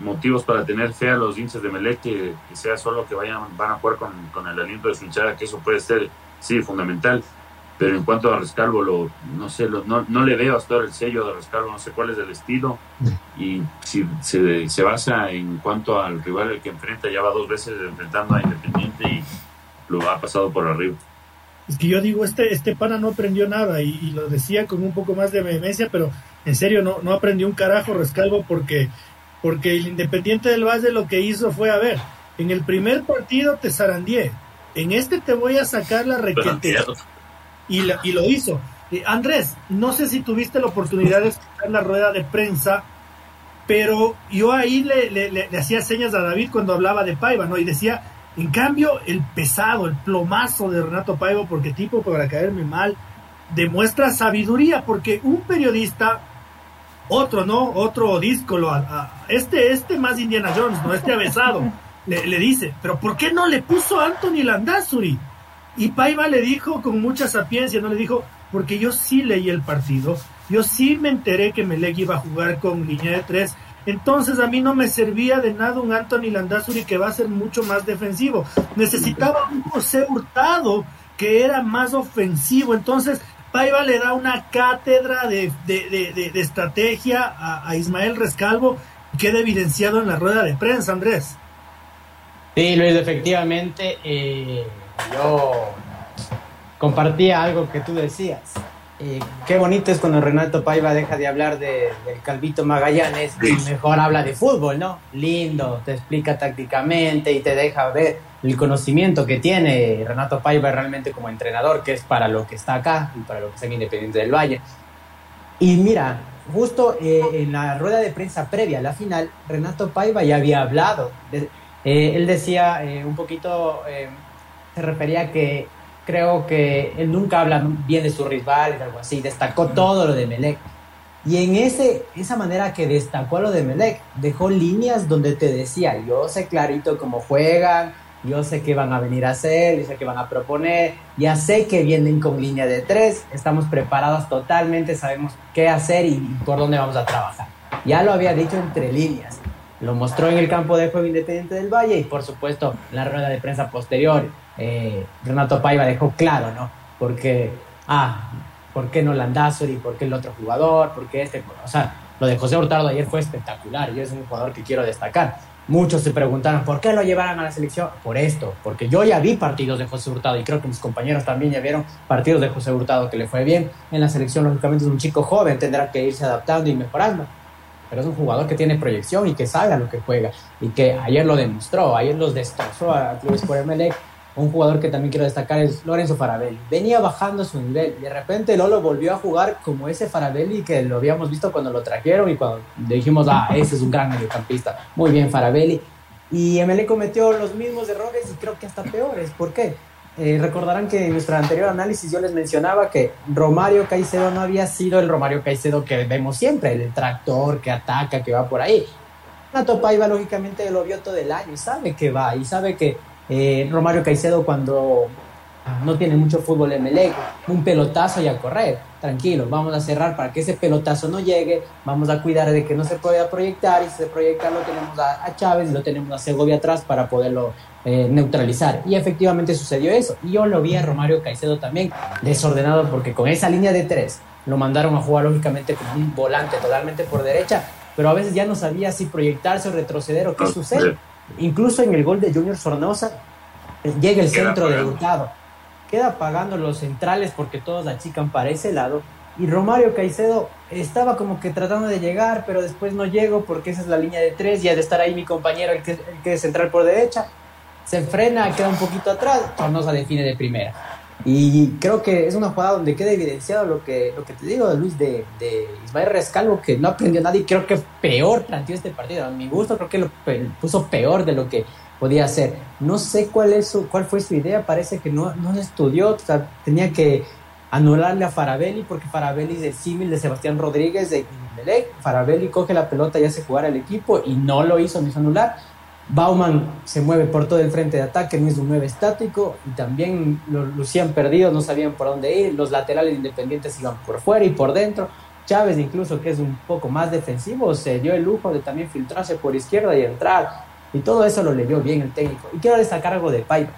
[SPEAKER 2] motivos para tener fe a los hinchas de Melec que, sea solo que vayan van a jugar con, con el aliento de su hinchada, que eso puede ser, sí, fundamental pero en cuanto a Rescalvo, lo, no sé, lo, no, no, le veo hasta ahora el sello de Rescalvo, no sé cuál es el estilo, y si se, se, basa en cuanto al rival que enfrenta, ya va dos veces enfrentando a Independiente y lo ha pasado por arriba.
[SPEAKER 1] Es que yo digo, este, este pana no aprendió nada, y, lo decía con un poco más de vehemencia, pero en serio, no, no aprendió un carajo Rescalvo porque, porque el Independiente del Valle lo que hizo fue, a ver, en el primer partido te zarandié, en este te voy a sacar la requete y, y lo hizo. Eh, Andrés, no sé si tuviste la oportunidad de escuchar la rueda de prensa, pero yo ahí le, le, hacía señas a David cuando hablaba de Paiva, ¿no? Y decía, en cambio, el pesado, el plomazo de Renato Paiva, porque tipo, para caerme mal, demuestra sabiduría, porque un periodista, otro, ¿no? Otro disco, este, este más Indiana Jones, ¿no? Este avesado, le, le dice, pero ¿por qué no le puso Anthony Landazuri? Y Paiva le dijo con mucha sapiencia, no le dijo, porque yo sí leí el partido, yo sí me enteré que Melec iba a jugar con línea de tres, entonces a mí no me servía de nada un Anthony Landazuri que va a ser mucho más defensivo. Necesitaba un José Hurtado que era más ofensivo. Entonces Paiva le da una cátedra de, estrategia a, Ismael Rescalvo, queda evidenciado en la rueda de prensa, Andrés.
[SPEAKER 3] Sí, Luis, efectivamente. Eh yo compartía algo que tú decías. Qué bonito es cuando Renato Paiva deja de hablar de, del Calvito Magallanes y mejor habla de fútbol, ¿no? Lindo, te explica tácticamente y te deja ver el conocimiento que tiene Renato Paiva realmente como entrenador, que es para lo que está acá y para lo que está en Independiente del Valle. Y mira, justo eh, en la rueda de prensa previa a la final, Renato Paiva ya había hablado. Eh, él decía eh, un poquito se refería a que creo que él nunca habla bien de sus rivales, algo así, destacó todo lo de Melec. Y en ese, esa manera que destacó lo de Melec, dejó líneas donde te decía, yo sé clarito cómo juegan, yo sé qué van a venir a hacer, yo sé qué van a proponer, ya sé que vienen con línea de tres, estamos preparados totalmente, sabemos qué hacer y por dónde vamos a trabajar. Ya lo había dicho entre líneas, lo mostró en el campo de juego independiente del Valle y por supuesto en la rueda de prensa posterior eh, Renato Paiva dejó claro, ¿no? Porque, ah, ¿por qué no Landazuri? ¿Por qué el otro jugador? ¿Por qué este? O sea, Lo de José Hurtado ayer fue espectacular y es un jugador que quiero destacar. Muchos se preguntaron por qué lo llevaron a la selección. Por esto, porque yo ya vi partidos de José Hurtado y creo que mis compañeros también ya vieron partidos de José Hurtado que le fue bien en la selección. Lógicamente es un chico joven, tendrá que irse adaptando y mejorando. Pero es un jugador que tiene proyección y que sabe lo que juega y que ayer lo demostró, ayer los destrozó a Clubes por Emelec un jugador que también quiero destacar es Lorenzo Farabelli. Venía bajando su nivel y de repente Lolo volvió a jugar como ese Farabelli que lo habíamos visto cuando lo trajeron y cuando dijimos, ah, ese es un gran mediocampista. Muy bien, Farabelli. Y ML cometió los mismos errores y creo que hasta peores. ¿Por qué? Eh, recordarán que en nuestro anterior análisis yo les mencionaba que Romario Caicedo no había sido el Romario Caicedo que vemos siempre, el tractor que ataca, que va por ahí. Nato Paiva lógicamente lo vio todo el año y sabe que va y sabe que eh, Romario Caicedo cuando no tiene mucho fútbol en Melec, un pelotazo y a correr. Tranquilo, vamos a cerrar para que ese pelotazo no llegue, vamos a cuidar de que no se pueda proyectar y si se proyecta lo tenemos a, Chávez y lo tenemos a Segovia atrás para poderlo eh, neutralizar. Y efectivamente sucedió eso. Y yo lo vi a Romario Caicedo también desordenado porque con esa línea de tres lo mandaron a jugar lógicamente como un volante totalmente por derecha, pero a veces ya no sabía si proyectarse o retroceder o qué sucede. Incluso en el gol de Junior Sornosa eh, llega el centro de Hurtado. Queda pagando los centrales porque todos achican para ese lado. Y Romario Caicedo estaba como que tratando de llegar, pero después no llego porque esa es la línea de tres y ha de estar ahí mi compañero, el que, el que es central por derecha. Se frena, queda un poquito atrás, Sornosa define de primera. Y creo que es una jugada donde queda evidenciado lo que, lo que te digo de Luis de, Ismael Rescalvo, que no aprendió nadie. Creo que peor planteó este partido. A mi gusto, creo que lo puso peor de lo que podía hacer. No sé cuál, es su, cuál fue su idea. Parece que no, no estudió. tenía que anularle a Farabelli, porque Farabelli es el símil de Sebastián Rodríguez de Melec. Farabelli coge la pelota y hace jugar al equipo y no lo hizo, no hizo anular. Bauman se mueve por todo el frente de ataque, no es un 9 estático y también lo lucían perdidos, no sabían por dónde ir. Los laterales independientes iban por fuera y por dentro. Chávez, incluso que es un poco más defensivo, se dio el lujo de también filtrarse por izquierda y entrar. Y todo eso lo leyó bien el técnico. Y quiero destacar algo de Paiva.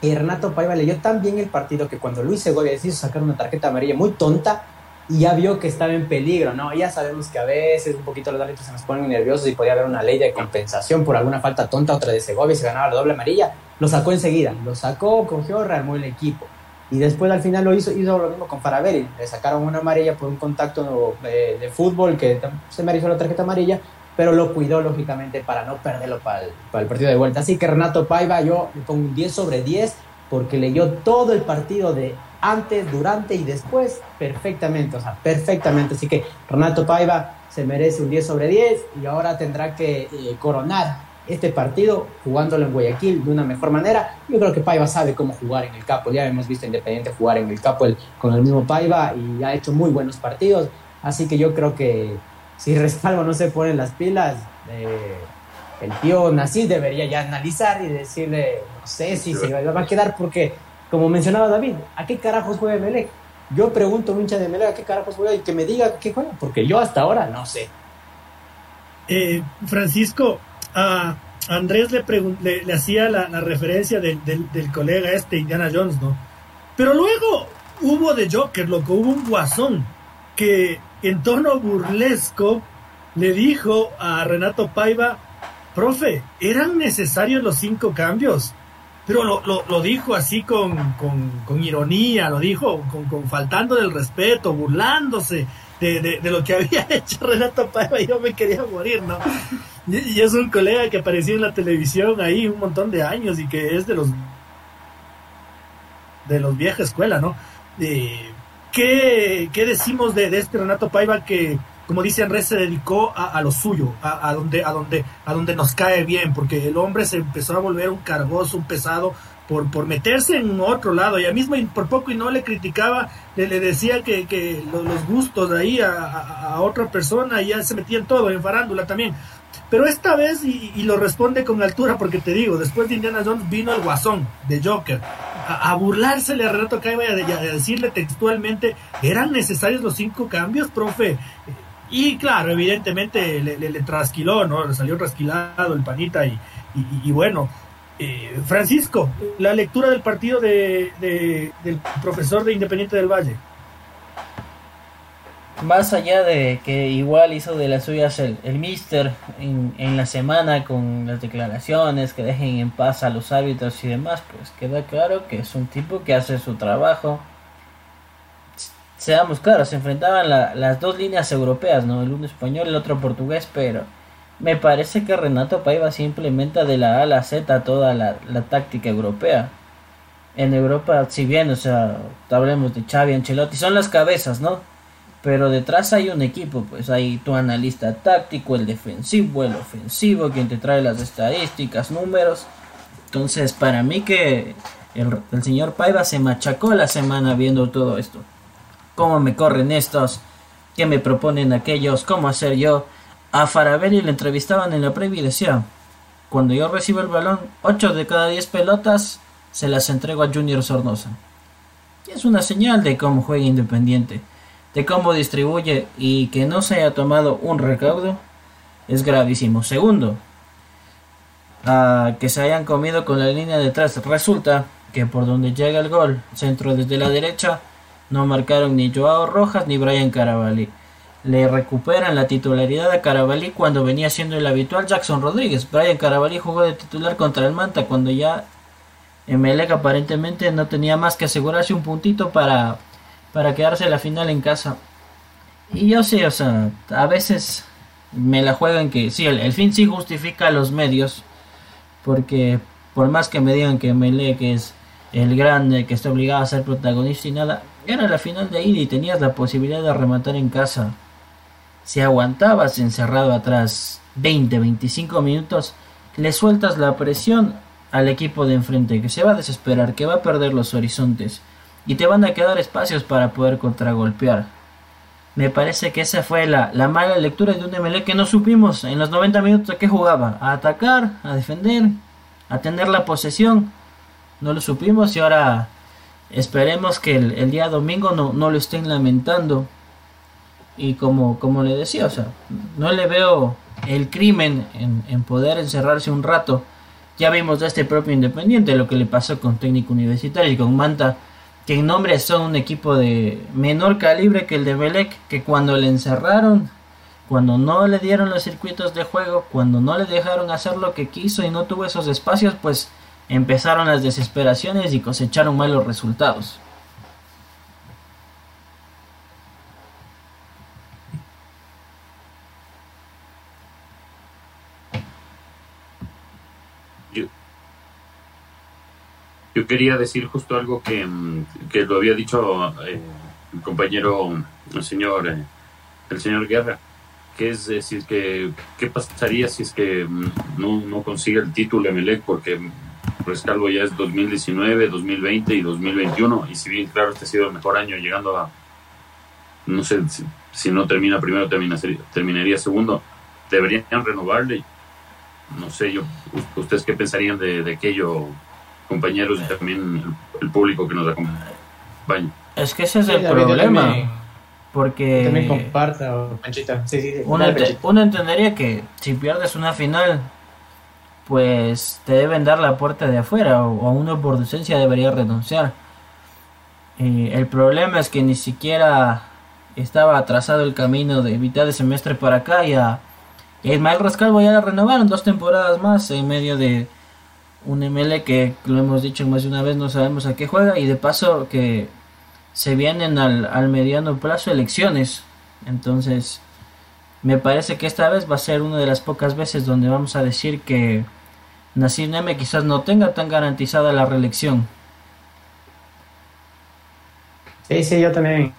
[SPEAKER 3] Y Renato Paiva leyó tan bien el partido que cuando Luis Segovia decidió sacar una tarjeta amarilla muy tonta, y ya vio que estaba en peligro, ¿no? Ya sabemos que a veces un poquito los árbitros se nos ponen nerviosos y podía haber una ley de compensación por alguna falta tonta, otra de Segovia se ganaba la doble amarilla. Lo sacó enseguida, lo sacó, cogió, rearmó el equipo. Y después al final lo hizo, hizo lo mismo con Farabelli. Le sacaron una amarilla por un contacto de, fútbol que se mereció la tarjeta amarilla, pero lo cuidó lógicamente para no perderlo para el, para el partido de vuelta. Así que Renato Paiva, yo le pongo un 10 sobre 10 porque leyó todo el partido de antes, durante y después perfectamente, o sea, perfectamente. Así que Renato Paiva se merece un 10 sobre 10 y ahora tendrá que eh, coronar este partido jugándolo en Guayaquil de una mejor manera. Yo creo que Paiva sabe cómo jugar en el capo. Ya hemos visto Independiente jugar en el capo con el mismo Paiva y ha hecho muy buenos partidos. Así que yo creo que si Respalvo no se pone las pilas, eh, el tío Nasís debería ya analizar y decirle, no sé si se va a quedar porque como mencionaba David, ¿a qué carajos juega Melec? Yo pregunto a un hincha de Melec a qué carajos juega y que me diga qué juega, porque yo hasta ahora no sé.
[SPEAKER 1] Eh, Francisco, a Andrés le, le, hacía la, referencia del, colega este, Indiana Jones, ¿no? Pero luego hubo de Joker, loco, hubo un guasón que en tono burlesco le dijo a Renato Paiva, profe, ¿eran necesarios los cinco cambios? Pero lo, dijo así con, con, ironía, lo dijo con, faltando del respeto, burlándose de, lo que había hecho Renato Paiva y yo me quería morir, ¿no? Y, es un colega que apareció en la televisión ahí un montón de años y que es de los de los vieja escuela, ¿no? Eh, ¿qué, ¿qué, decimos de, de este Renato Paiva que como dice Andrés, se dedicó a, lo suyo, a, donde, a, donde, a donde nos cae bien, porque el hombre se empezó a volver un cargoso, un pesado, por, por meterse en otro lado. Y a mismo por poco y no le criticaba, le, decía que, que los, gustos de ahí a, a, otra persona, y ya se metía en todo, en farándula también. Pero esta vez, y, lo responde con altura, porque te digo, después de Indiana Jones vino el guasón de Joker, a, burlársele a Renato Caiba y a, decirle textualmente, ¿eran necesarios los cinco cambios, profe? Y claro, evidentemente le, le, trasquiló, ¿no? Le salió trasquilado el panita y, y, bueno. Eh, Francisco, la lectura del partido de, del profesor de Independiente del Valle.
[SPEAKER 4] más allá de que igual hizo de las suyas el, el mister en, en, la semana con las declaraciones, que dejen en paz a los árbitros y demás, pues queda claro que es un tipo que hace su trabajo. Seamos claros, se enfrentaban la, las dos líneas europeas, ¿no? El uno español y el otro portugués, pero me parece que Renato Paiva se implementa de la A la Z toda la, la táctica europea. En Europa, si bien, o sea, hablemos de Xavi, Ancelotti, son las cabezas, ¿no? Pero detrás hay un equipo, pues hay tu analista táctico, el defensivo, el ofensivo, quien te trae las estadísticas, números. Entonces, para mí que el, el señor Paiva se machacó la semana viendo todo esto. Cómo me corren estos, qué me proponen aquellos, cómo hacer yo. A Farabelli le entrevistaban en la previa y decía, cuando yo recibo el balón, 8 de cada 10 pelotas se las entrego a Junior Sornosa. Es una señal de cómo juega Independiente de cómo distribuye y que no se haya tomado un recaudo es gravísimo. Segundo, uh, que se hayan comido con la línea detrás. Resulta que por donde llega el gol, centro desde la derecha, no marcaron ni Joao Rojas ni Brian Caravalli. Le recuperan la titularidad a Caravalli cuando venía siendo el habitual Jackson Rodríguez. Brian Caravalli jugó de titular contra el Manta cuando ya Emelec aparentemente no tenía más que asegurarse un puntito para para quedarse la final en casa. Y yo sé, o sea, a veces me la juegan que sí, el, fin sí justifica los medios, porque por más que me digan que que es el grande, que está obligado a ser protagonista y nada, era la final de ida y tenías la posibilidad de rematar en casa. Si aguantabas encerrado atrás 20, 25 minutos, le sueltas la presión al equipo de enfrente, que se va a desesperar, que va a perder los horizontes y te van a quedar espacios para poder contragolpear. Me parece que esa fue la, la mala lectura de un MLE que no supimos en los 90 minutos que jugaba. A atacar, a defender, a tener la posesión. No lo supimos y ahora esperemos que el, día domingo no, no, lo estén lamentando. Y como, como le decía, o sea, no le veo el crimen en, en poder encerrarse un rato. Ya vimos de este propio Independiente lo que le pasó con técnico universitario y con Manta que en nombre son un equipo de menor calibre que el de Belek, que cuando le encerraron, cuando no le dieron los circuitos de juego, cuando no le dejaron hacer lo que quiso y no tuvo esos espacios, pues empezaron las desesperaciones y cosecharon malos resultados.
[SPEAKER 2] Yo quería decir justo algo que, mm, que lo había dicho eh, el compañero, el señor, eh, el señor Guerra, que es decir, que qué pasaría si es que mm, no, no consigue el título Emelec, porque pues Calvo ya es 2019, 2020 y 2021, y si bien claro este ha sido el mejor año llegando a, no sé, si, no termina primero, termina, terminaría segundo, deberían renovarle. No sé, yo, ¿ustedes qué pensarían de, de aquello? compañeros y también el, público que nos acompaña.
[SPEAKER 4] Es que ese es el problema. porque
[SPEAKER 3] también comparta, Panchita. Sí, sí,
[SPEAKER 4] uno, entendería que si pierdes una final, pues te deben dar la puerta de afuera o, a uno por decencia debería renunciar. el problema es que ni siquiera estaba atrasado el camino de mitad de semestre para acá y a Ismael Rascalvo ya la renovaron dos temporadas más en medio de un ML que lo hemos dicho más de una vez, no sabemos a qué juega y de paso que se vienen al, al mediano plazo elecciones. Entonces, me parece que esta vez va a ser una de las pocas veces donde vamos a decir que Nasir Neme quizás no tenga tan garantizada la reelección.
[SPEAKER 3] Sí, sí, yo también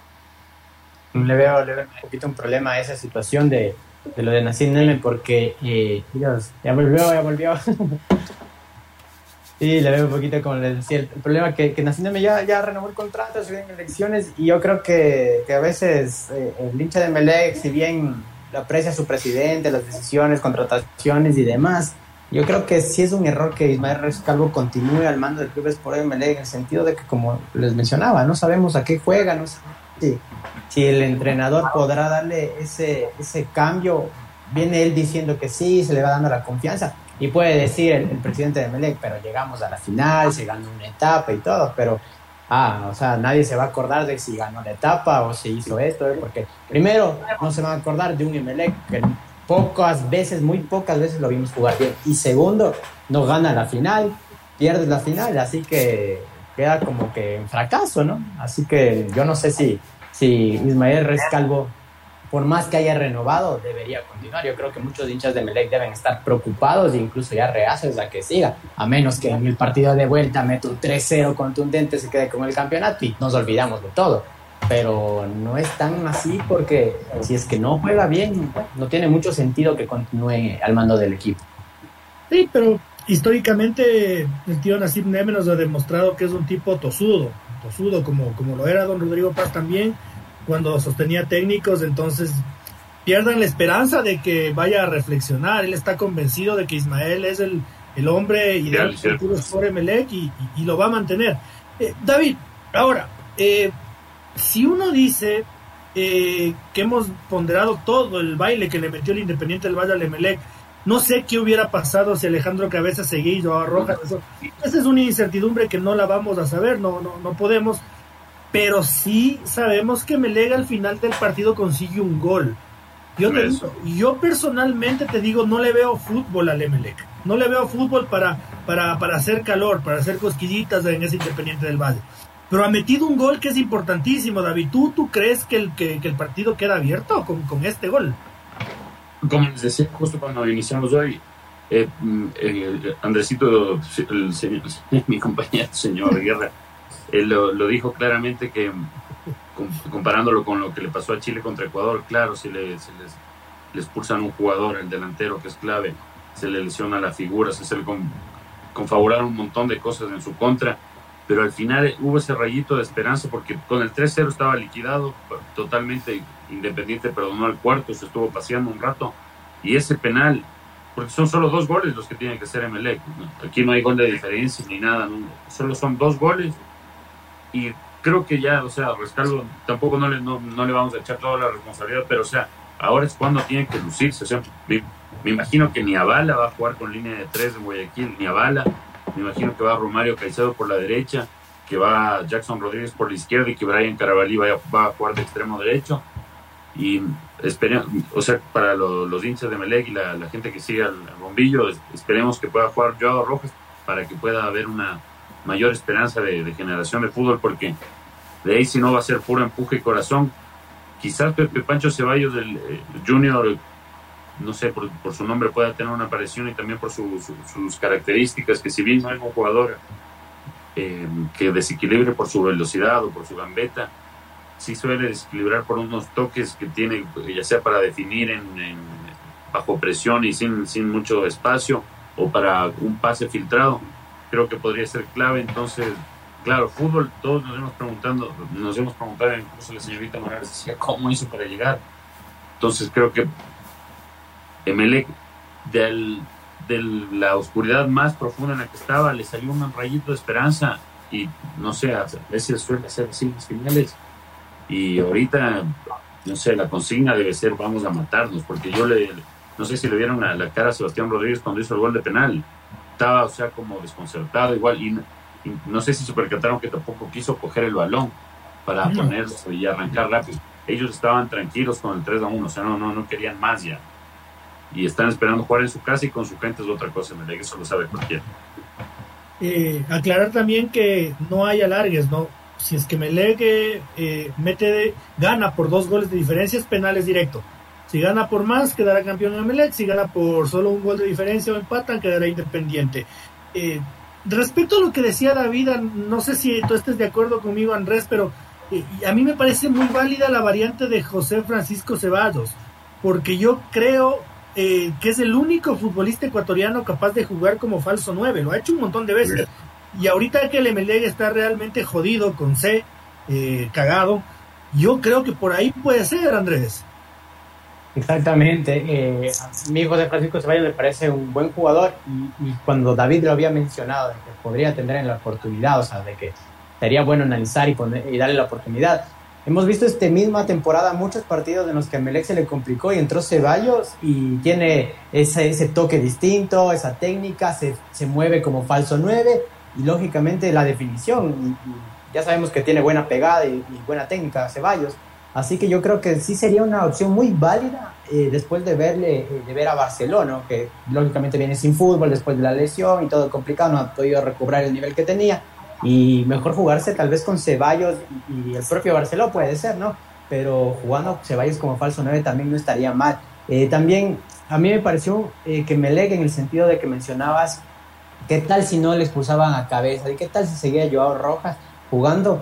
[SPEAKER 3] le veo, le veo un poquito un problema a esa situación de, de lo de Nasir Neme porque, eh, Dios, ya volvió, ya volvió. Sí, le veo un poquito como le decía. El, problema que, que ya, ya renovó el contrato, se vienen elecciones y yo creo que, que a veces eh, el hincha de Melec, si bien aprecia su presidente, las decisiones, contrataciones y demás, yo creo que sí es un error que Ismael Rescalvo continúe al mando del Club Sport Melec en el sentido de que, como les mencionaba, no sabemos a qué juega, no sabemos si, si el entrenador podrá darle ese, ese cambio. Viene él diciendo que sí, se le va dando la confianza y puede decir el, presidente de Melec, pero llegamos a la final, se ganó una etapa y todo, pero ah, o sea, nadie se va a acordar de si ganó la etapa o si hizo esto, ¿eh? porque primero no se van a acordar de un Emelec que pocas veces, muy pocas veces lo vimos jugar bien, y segundo, no gana la final, pierde la final, así que queda como que en fracaso, ¿no? Así que yo no sé si, si Ismael Rescalvo por más que haya renovado, debería continuar. Yo creo que muchos hinchas de Melec deben estar preocupados e incluso ya reacios a que siga, a menos que en el partido de vuelta meta un 3-0 contundente, se quede con el campeonato y nos olvidamos de todo. Pero no es tan así porque si es que no juega bien, no tiene mucho sentido que continúe al mando del equipo.
[SPEAKER 1] Sí, pero históricamente el tío Nasib Neme nos ha demostrado que es un tipo tosudo, tosudo como, como lo era don Rodrigo Paz también cuando sostenía técnicos, entonces pierdan la para de que vaya a reflexionar. Él está convencido de que Ismael es el, el hombre ideal por Emelec y, y, lo va a mantener. Eh, David, ahora, eh, si uno dice eh, que hemos ponderado todo el baile que le metió el Independiente del Valle al Emelec, no sé qué hubiera pasado si Alejandro Cabeza seguía o a Rojas. Esa es una incertidumbre que no la vamos a saber, no, no, no podemos pero sí sabemos que Melega al final del partido consigue un gol. Yo, yo personalmente te digo, no le veo fútbol al Emelec. No le veo fútbol para, para, para hacer calor, para hacer cosquillitas en ese Independiente del Valle. Pero ha metido un gol que es importantísimo, David. ¿Tú, tú crees que el, que, el partido queda abierto con, con, este gol?
[SPEAKER 2] Como les decía justo cuando iniciamos hoy, eh, mm, Andresito, el señor, mi compañero, señor Guerra, él lo, dijo claramente que comparándolo con lo que le pasó a Chile contra Ecuador, claro, si le, les, expulsan un jugador, el delantero que es clave, se le lesiona la figura, se, le confabularon un montón de cosas en su contra, pero al final hubo ese rayito de esperanza porque con el 3-0 estaba liquidado, totalmente independiente, perdonó al cuarto, se estuvo paseando un rato, y ese penal, porque son solo dos goles los que tienen que ser Emelec, aquí no hay gol de diferencia ni nada, solo son dos goles y creo que ya, o sea, Rescalvo tampoco no le, no, le vamos a echar toda la responsabilidad, pero o sea, ahora es cuando tiene que lucirse. O sea, me, imagino que ni Avala va a jugar con línea de tres en Guayaquil, ni Avala. Me imagino que va Romario Caicedo por la derecha, que va Jackson Rodríguez por la izquierda y que Brian Carabalí va, a jugar de extremo derecho. Y esperemos, o sea, para los hinchas de Melec y la, gente que sigue al, bombillo, esperemos que pueda jugar Joao Rojas para que pueda haber una, mayor esperanza de, generación de fútbol, porque de ahí si no va a ser puro empuje y corazón. Quizás Pepe Pancho Ceballos del eh, Junior, no sé, por, su nombre pueda tener una aparición y también por sus características, que si bien no es un jugador eh, que desequilibre por su velocidad o por su gambeta, sí suele desequilibrar por unos toques que tiene, ya sea para definir bajo presión y sin, sin mucho espacio, o para un pase filtrado creo que podría ser clave. Entonces, claro, fútbol, todos nos hemos preguntando, nos hemos preguntado, incluso la señorita Morales decía, ¿cómo hizo para llegar? Entonces, creo que Emelec, del, de la oscuridad más profunda en la que estaba, le salió un rayito de esperanza y no sé, a veces suele ser así las finales. Y ahorita, no sé, la consigna debe ser vamos a matarnos, porque yo le, no sé si le vieron la cara a Sebastián Rodríguez cuando hizo el gol de penal estaba, o sea, como desconcertado igual, y, no sé si se percataron que tampoco quiso coger el balón para ponerse y arrancar rápido. Ellos estaban tranquilos con el 3 a 1, o sea, no, no, no querían más ya. Y están esperando jugar en su casa y con su gente es otra cosa, me eso lo sabe cualquiera.
[SPEAKER 1] Eh, aclarar también que no hay alargues, ¿no? Si es que Melegue eh, mete, gana por dos goles de diferencia, es penales directo. Si gana por más, quedará campeón en Emelec. Si gana por solo un gol de diferencia o empatan, quedará independiente. Eh, respecto a lo que decía David, no sé si tú estés de acuerdo conmigo, Andrés, pero eh, a mí me parece muy válida la variante de José Francisco Ceballos, porque yo creo eh, que es el único futbolista ecuatoriano capaz de jugar como falso 9. Lo ha hecho un montón de veces. Y ahorita que el Emelec está realmente jodido con C, cagado, yo creo que por ahí puede ser, Andrés.
[SPEAKER 3] Exactamente. Eh, mi hijo de Francisco Ceballos me parece un buen jugador y, cuando David lo había mencionado, de que podría tener la oportunidad, o sea, de que sería bueno analizar y, y darle la oportunidad. Hemos visto esta misma temporada muchos partidos en los que a Melec se le complicó y entró Ceballos y tiene ese, ese toque distinto, esa técnica, se, se mueve como falso 9 y lógicamente la definición. ya sabemos que tiene buena pegada y, buena técnica Ceballos. Así que yo creo que sí sería una opción muy válida eh, después de verle, eh, de ver a Barcelona, que lógicamente viene sin fútbol después de la lesión y todo complicado, no ha podido recuperar el nivel que tenía. Y mejor jugarse tal vez con Ceballos y, el propio Barcelona puede ser, ¿no? Pero jugando Ceballos como falso 9 también no estaría mal. Eh, también a mí me pareció que me legue en el sentido de que mencionabas, ¿qué tal si no le expulsaban a cabeza? ¿Y qué tal si seguía Joao Rojas jugando?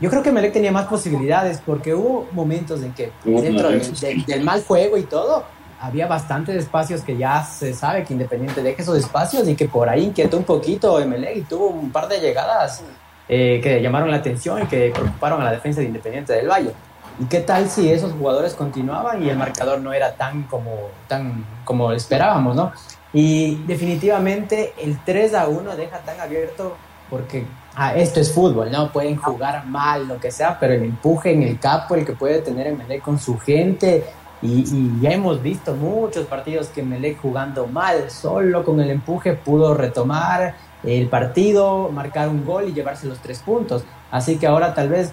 [SPEAKER 3] Yo creo que Melec tenía más posibilidades porque hubo momentos en que dentro del mal juego y todo, había bastantes espacios que ya se sabe que Independiente deje esos espacios y que por ahí inquietó un poquito Melec y tuvo un par de llegadas eh, que llamaron la atención y que preocuparon a la defensa de Independiente del Valle. ¿Y qué tal si esos jugadores continuaban y el marcador no era tan como, tan como esperábamos, ¿no? Y definitivamente el 3 a 1 deja tan abierto porque ah, esto es fútbol, ¿no? Pueden jugar mal, lo que sea, pero el empuje en el capo, el que puede tener Melec con su gente, y, ya hemos visto muchos partidos que Melec jugando mal, solo con el empuje pudo retomar el partido, marcar un gol y llevarse los tres puntos. Así que ahora tal vez,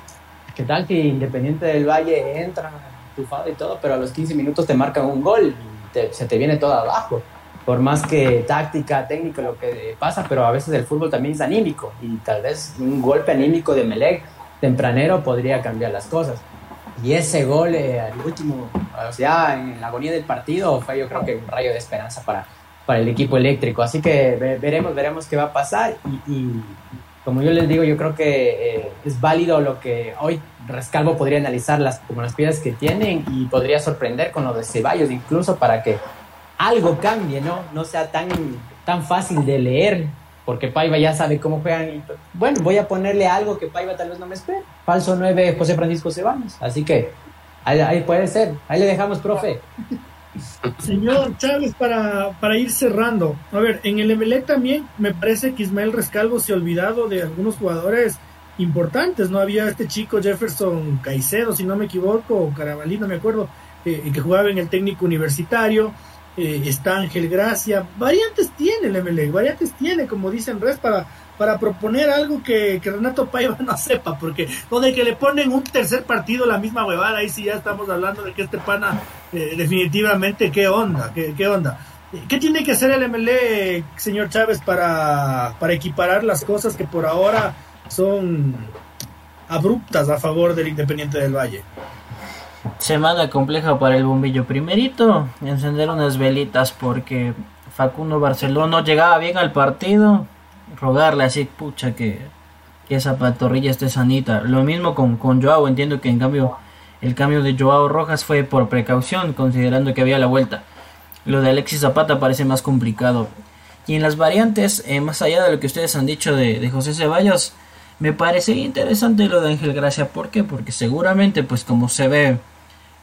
[SPEAKER 3] ¿qué tal que Independiente del Valle entra y todo, pero a los 15 minutos te marcan un gol y se te viene todo abajo? por más que táctica, técnico, lo que pasa, pero a veces el fútbol también es anímico y tal vez un golpe anímico de Melec tempranero podría cambiar las cosas. Y ese gol eh, al último, o sea, en la agonía del partido, fue yo creo que un rayo de esperanza para, para el equipo eléctrico. Así que veremos, veremos qué va a pasar. Y, como yo les digo, yo creo que eh, es válido lo que hoy Rescalvo podría analizar las, como las piezas que tienen y podría sorprender con lo de Ceballos, incluso para que algo cambie, ¿no? No sea tan, tan fácil de leer, porque Paiva ya sabe cómo juegan. bueno, voy a ponerle algo que Paiva tal vez no me espere. Falso 9, José Francisco Ceballos. Así que ahí, puede ser. Ahí le dejamos, profe.
[SPEAKER 1] Señor Chávez, para, para ir cerrando, a ver, en el MLE también me parece que Ismael Rescalvo se ha olvidado de algunos jugadores importantes, ¿no? Había este chico Jefferson Caicedo, si no me equivoco, o Carabalí, no me acuerdo, eh, que jugaba en el técnico universitario eh, está Ángel Gracia, variantes tiene el MLE, variantes tiene, como dicen Res, para, para proponer algo que, Renato Paiva no sepa, porque donde que le ponen un tercer partido la misma huevada, ahí sí ya estamos hablando de que este pana eh, definitivamente, ¿qué onda? ¿Qué, ¿Qué onda? ¿Qué tiene que hacer el MLE, señor Chávez, para, para equiparar las cosas que por ahora son abruptas a favor del Independiente del Valle?
[SPEAKER 4] Semana compleja para el bombillo. Primerito, encender unas velitas porque Facundo Barcelona llegaba bien al partido. Rogarle así, pucha, que, que esa patorrilla esté sanita. Lo mismo con, con Joao. Entiendo que en cambio el cambio de Joao Rojas fue por precaución, considerando que había la vuelta. Lo de Alexis Zapata parece más complicado. Y en las variantes, eh, más allá de lo que ustedes han dicho de, de José Ceballos, me parece interesante lo de Ángel Gracia. ¿Por qué? Porque seguramente, pues como se ve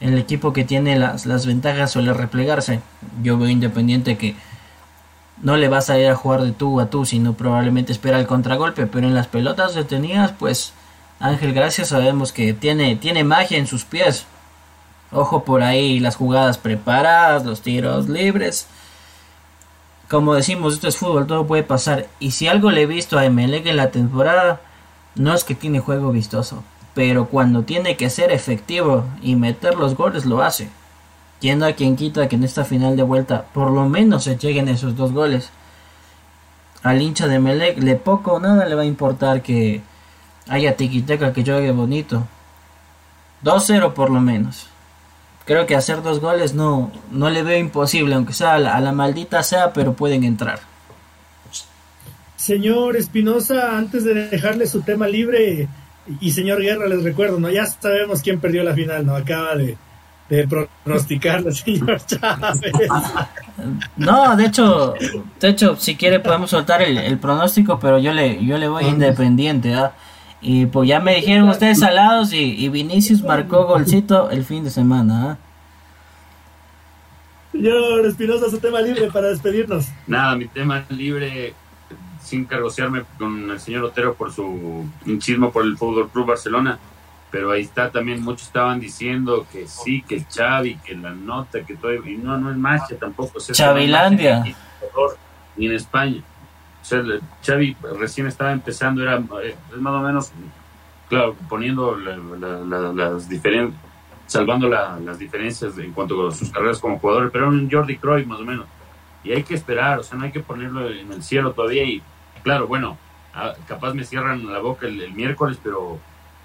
[SPEAKER 4] el equipo que tiene las, las ventajas suele replegarse. Yo veo Independiente que no le vas a ir a jugar de tú a tú, sino probablemente espera el contragolpe. Pero en las pelotas detenidas, pues Ángel Gracia sabemos que tiene, tiene magia en sus pies. Ojo por ahí, las jugadas preparadas, los tiros libres. Como decimos, esto es fútbol, todo puede pasar. Y si algo le he visto a Emelec en la temporada, no es que tiene juego vistoso pero cuando tiene que ser efectivo y meter los goles lo hace. Quien a quien quita que en esta final de vuelta por lo menos se lleguen esos dos goles. Al hincha de Melec le poco o nada le va a importar que haya tiquiteca que juegue bonito. 2-0 por lo menos. Creo que hacer dos goles no, no le veo imposible, aunque sea a la, a la maldita sea, pero pueden entrar.
[SPEAKER 1] Señor Espinosa, antes de dejarle su tema libre, y señor Guerra, les recuerdo, ¿no? Ya sabemos quién perdió la final, ¿no? Acaba de, de pronosticarlo, señor Chávez.
[SPEAKER 4] No, de hecho, de hecho, si quiere podemos soltar el, pronóstico, pero yo le, yo le voy independiente, ¿ah? Y pues ya me dijeron ustedes salados y, y Vinicius marcó golcito el fin de semana, ¿ah?
[SPEAKER 1] Señor Espinosa, su tema libre para despedirnos.
[SPEAKER 2] Nada, mi tema libre sin cargosearme con el señor Otero por su hinchismo por el Fútbol Club Barcelona, pero ahí está también, muchos estaban diciendo que sí, que Xavi, que la nota, que todo, y no, no es magia tampoco.
[SPEAKER 4] Chavilandia.
[SPEAKER 2] Ni en España. O sea, Xavi recién estaba empezando, era es más o menos claro, poniendo las diferencias, salvando las diferencias en cuanto a sus carreras como jugadores, pero un Jordi Croy más o menos. Y hay que esperar, o sea, no hay que ponerlo en el cielo todavía. Y claro, bueno, capaz me cierran la boca el, miércoles, pero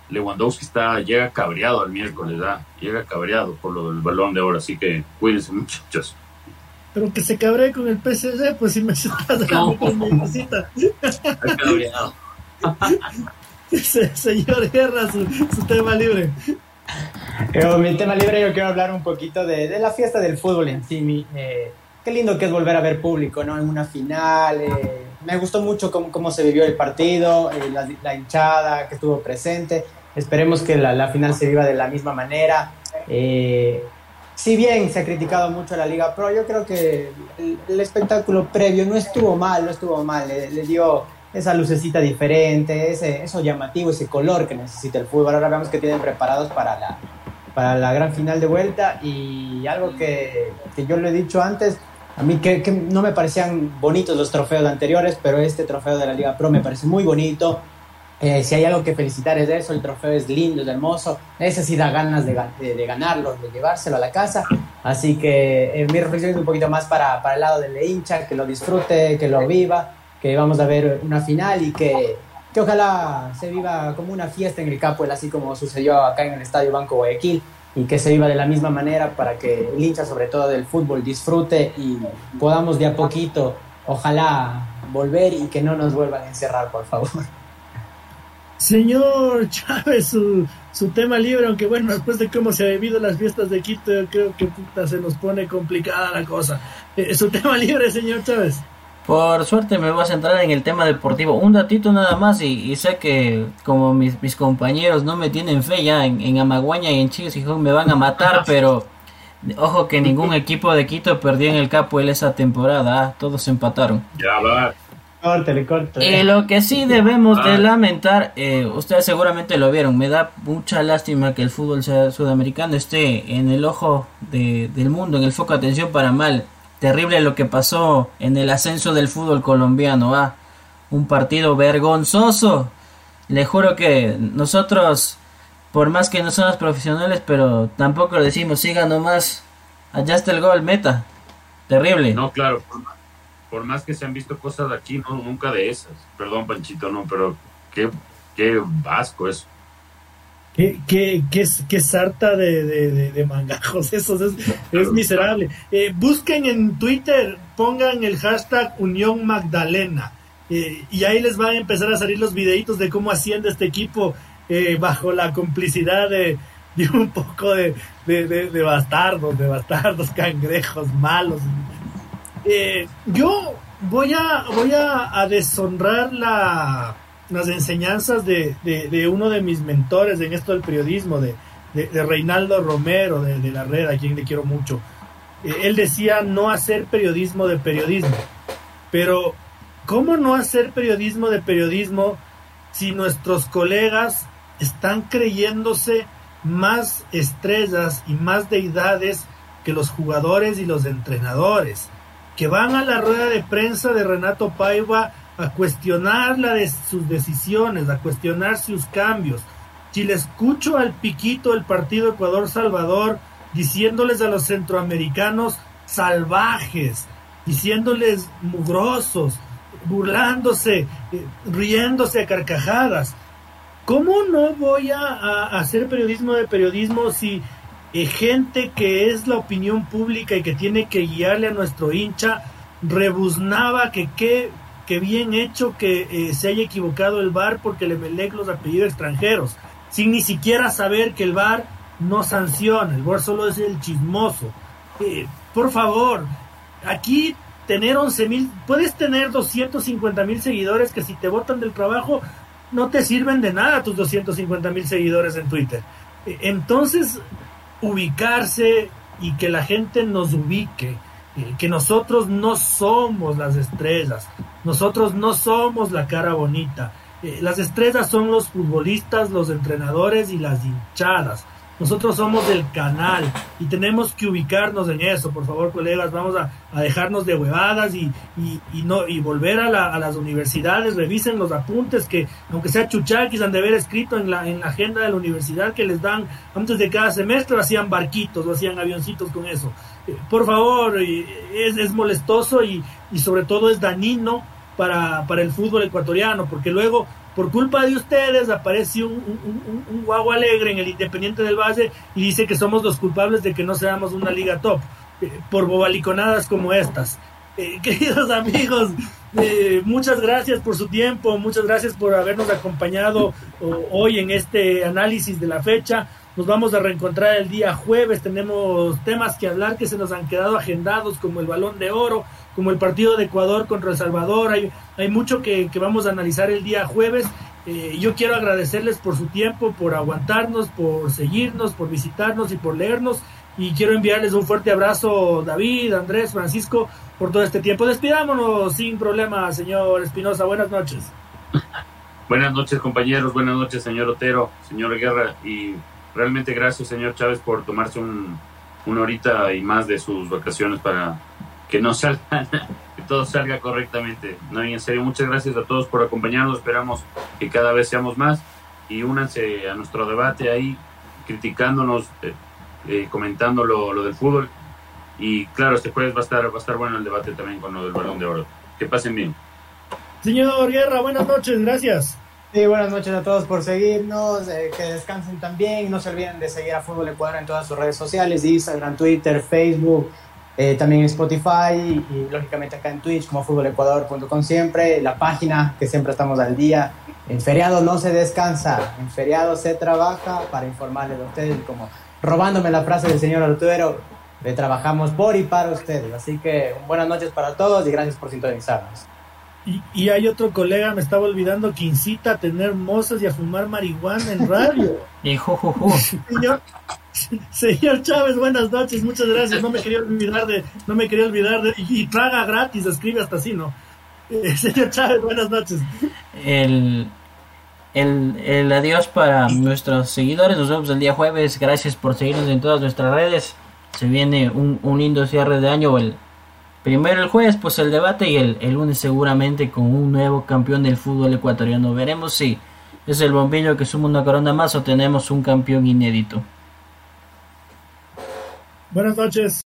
[SPEAKER 2] Lewandowski está, llega cabreado al miércoles, llega cabreado por lo del balón de oro, así que cuídense muchachos.
[SPEAKER 1] Pero que se cabree con el PSG, pues si me estás no. mi visita. Señor Guerra, su, tema libre.
[SPEAKER 3] Yo, mi tema libre, yo quiero hablar un poquito de, la fiesta del fútbol en sí. Eh, qué lindo que es volver a ver público, ¿no? En una final. Eh, me gustó mucho cómo, cómo, se vivió el partido, eh, la, hinchada que estuvo presente. Esperemos que la, la, final se viva de la misma manera. si bien se ha criticado mucho a la Liga Pro, yo creo que el, espectáculo previo no estuvo mal, no estuvo mal. le dio esa lucecita diferente, ese, eso llamativo, ese color que necesita el fútbol. Ahora vemos que tienen preparados para la, para la gran final de vuelta y algo que, que yo le he dicho antes, a mí que, no me parecían bonitos los trofeos anteriores, pero este trofeo de la Liga Pro me parece muy bonito. Eh, si hay algo que felicitar es eso, el trofeo es lindo, es hermoso, ese sí da ganas de, de, ganarlo, de llevárselo a la casa. Así que eh, mi reflexión es un poquito más para, para el lado del hincha, que lo disfrute, que lo viva que vamos a ver una final y que, que ojalá se viva como una fiesta en el Capuel, así como sucedió acá en el Estadio Banco Guayaquil, y que se viva de la misma manera para que el hincha, sobre todo del fútbol, disfrute y podamos de a poquito, ojalá, volver y que no nos vuelvan a encerrar, por favor.
[SPEAKER 1] Señor Chávez, su, tema libre, aunque bueno, después de cómo se ha vivido las fiestas de Quito, creo que puta, se nos pone complicada la cosa. Eh, su tema libre, señor Chávez.
[SPEAKER 4] Por suerte me voy a centrar en el tema deportivo. Un datito nada más y, sé que como mis, mis, compañeros no me tienen fe ya en, Amaguaña y en Chile me van a matar, pero ojo que ningún equipo de Quito perdió en el Capo esa temporada. ¿ah? Todos empataron.
[SPEAKER 2] Ya va.
[SPEAKER 3] Córtale, córtale.
[SPEAKER 4] Eh, lo que sí debemos de lamentar, eh, ustedes seguramente lo vieron, me da mucha lástima que el fútbol sudamericano esté en el ojo del mundo, en el foco de atención para mal terrible lo que pasó en el ascenso del fútbol colombiano. Ah, un partido vergonzoso. Le juro que nosotros, por más que no somos profesionales, pero tampoco lo decimos, siga nomás. Allá está el gol, meta. Terrible.
[SPEAKER 2] No, claro. Por más, que se han visto cosas de aquí, no, nunca de esas. Perdón, Panchito, no, pero qué, qué vasco eso.
[SPEAKER 1] Qué, qué, sarta de, de, mangajos esos, es, miserable. Eh, busquen en Twitter, pongan el hashtag Unión Magdalena eh, y ahí les van a empezar a salir los videitos de cómo asciende este equipo eh, bajo la complicidad de, un poco de, de, bastardos, de bastardos, cangrejos malos. yo voy a, voy a deshonrar la las enseñanzas de, de, uno de mis mentores en esto del periodismo, de, de Reinaldo Romero, de, la red, a quien le quiero mucho. Eh, él decía no hacer periodismo de periodismo. Pero, ¿cómo no hacer periodismo de periodismo si nuestros colegas están creyéndose más estrellas y más deidades que los jugadores y los entrenadores? Que van a la rueda de prensa de Renato Paiva a cuestionar de sus decisiones, a cuestionar sus cambios. Si le escucho al piquito del partido Ecuador-Salvador diciéndoles a los centroamericanos salvajes, diciéndoles mugrosos, burlándose, eh, riéndose a carcajadas. ¿Cómo no voy a, hacer periodismo de periodismo si eh, gente que es la opinión pública y que tiene que guiarle a nuestro hincha rebuznaba que qué que bien hecho que eh, se haya equivocado el VAR porque le melec los apellidos extranjeros, sin ni siquiera saber que el VAR no sanciona, el VAR solo es el chismoso. Eh, por favor, aquí tener 11 mil, puedes tener 250 mil seguidores que si te votan del trabajo no te sirven de nada tus 250 mil seguidores en Twitter. Eh, entonces, ubicarse y que la gente nos ubique que nosotros no somos las estrellas, nosotros no somos la cara bonita. Eh, las estrellas son los futbolistas, los entrenadores y las hinchadas. Nosotros somos del canal y tenemos que ubicarnos en eso, por favor, colegas, vamos a, dejarnos de huevadas y, y, no, y volver a, a, las universidades, revisen los apuntes que, aunque sea chuchaquis, han de haber escrito en la, en la agenda de la universidad que les dan antes de cada semestre, hacían barquitos o hacían avioncitos con eso. Eh, por favor, es, es molestoso y, y sobre todo es dañino para, para el fútbol ecuatoriano, porque luego por culpa de ustedes aparece un, un, guago alegre en el Independiente del Valle y dice que somos los culpables de que no seamos una liga top, eh, por bobaliconadas como estas. Eh, queridos amigos, eh, muchas gracias por su tiempo, muchas gracias por habernos acompañado hoy en este análisis de la fecha. Nos vamos a reencontrar el día jueves, tenemos temas que hablar que se nos han quedado agendados como el balón de oro, como el partido de Ecuador contra El Salvador. Hay, hay mucho que, vamos a analizar el día jueves. Eh, yo quiero agradecerles por su tiempo, por aguantarnos, por seguirnos, por visitarnos y por leernos. Y quiero enviarles un fuerte abrazo, David, Andrés, Francisco, por todo este tiempo. Despidámonos sin problema, señor Espinosa. Buenas noches.
[SPEAKER 2] Buenas noches, compañeros. Buenas noches, señor Otero, señor Guerra. Y realmente gracias, señor Chávez, por tomarse un, una horita y más de sus vacaciones para que no salga, que todo salga correctamente. No, en serio, muchas gracias a todos por acompañarnos. Esperamos que cada vez seamos más y únanse a nuestro debate ahí, criticándonos, eh, eh, comentando lo, lo, del fútbol. Y claro, este jueves va a estar, va a estar bueno el debate también con lo del balón de oro. Que pasen bien.
[SPEAKER 1] Señor Guerra, buenas noches, gracias.
[SPEAKER 3] Sí, buenas noches a todos por seguirnos, eh, que descansen también, no se olviden de seguir a Fútbol Ecuador en todas sus redes sociales, Instagram, Twitter, Facebook, eh, también Spotify y, lógicamente acá en Twitch como futbolecuador.com siempre, la página que siempre estamos al día. En feriado no se descansa, en feriado se trabaja para informarles a ustedes, como robándome la frase del señor Arturo, le trabajamos por y para ustedes. Así que buenas noches para todos y gracias por sintonizarnos.
[SPEAKER 1] Y, y, hay otro colega, me estaba olvidando, que incita a tener mozas y a fumar marihuana en radio.
[SPEAKER 4] y
[SPEAKER 1] Señor, señor Chávez, buenas noches, muchas gracias. No me quería olvidar de, no me quería olvidar de, y, traga gratis, escribe hasta así, ¿no? Eh, señor Chávez, buenas noches.
[SPEAKER 4] El, el, el adiós para nuestros seguidores, nos vemos el día jueves. Gracias por seguirnos en todas nuestras redes. Se viene un, un lindo cierre de año, el Primero el jueves, pues el debate y el, el, lunes seguramente con un nuevo campeón del fútbol ecuatoriano. Veremos si es el bombillo que suma una corona más o tenemos un campeón inédito.
[SPEAKER 1] Buenas noches.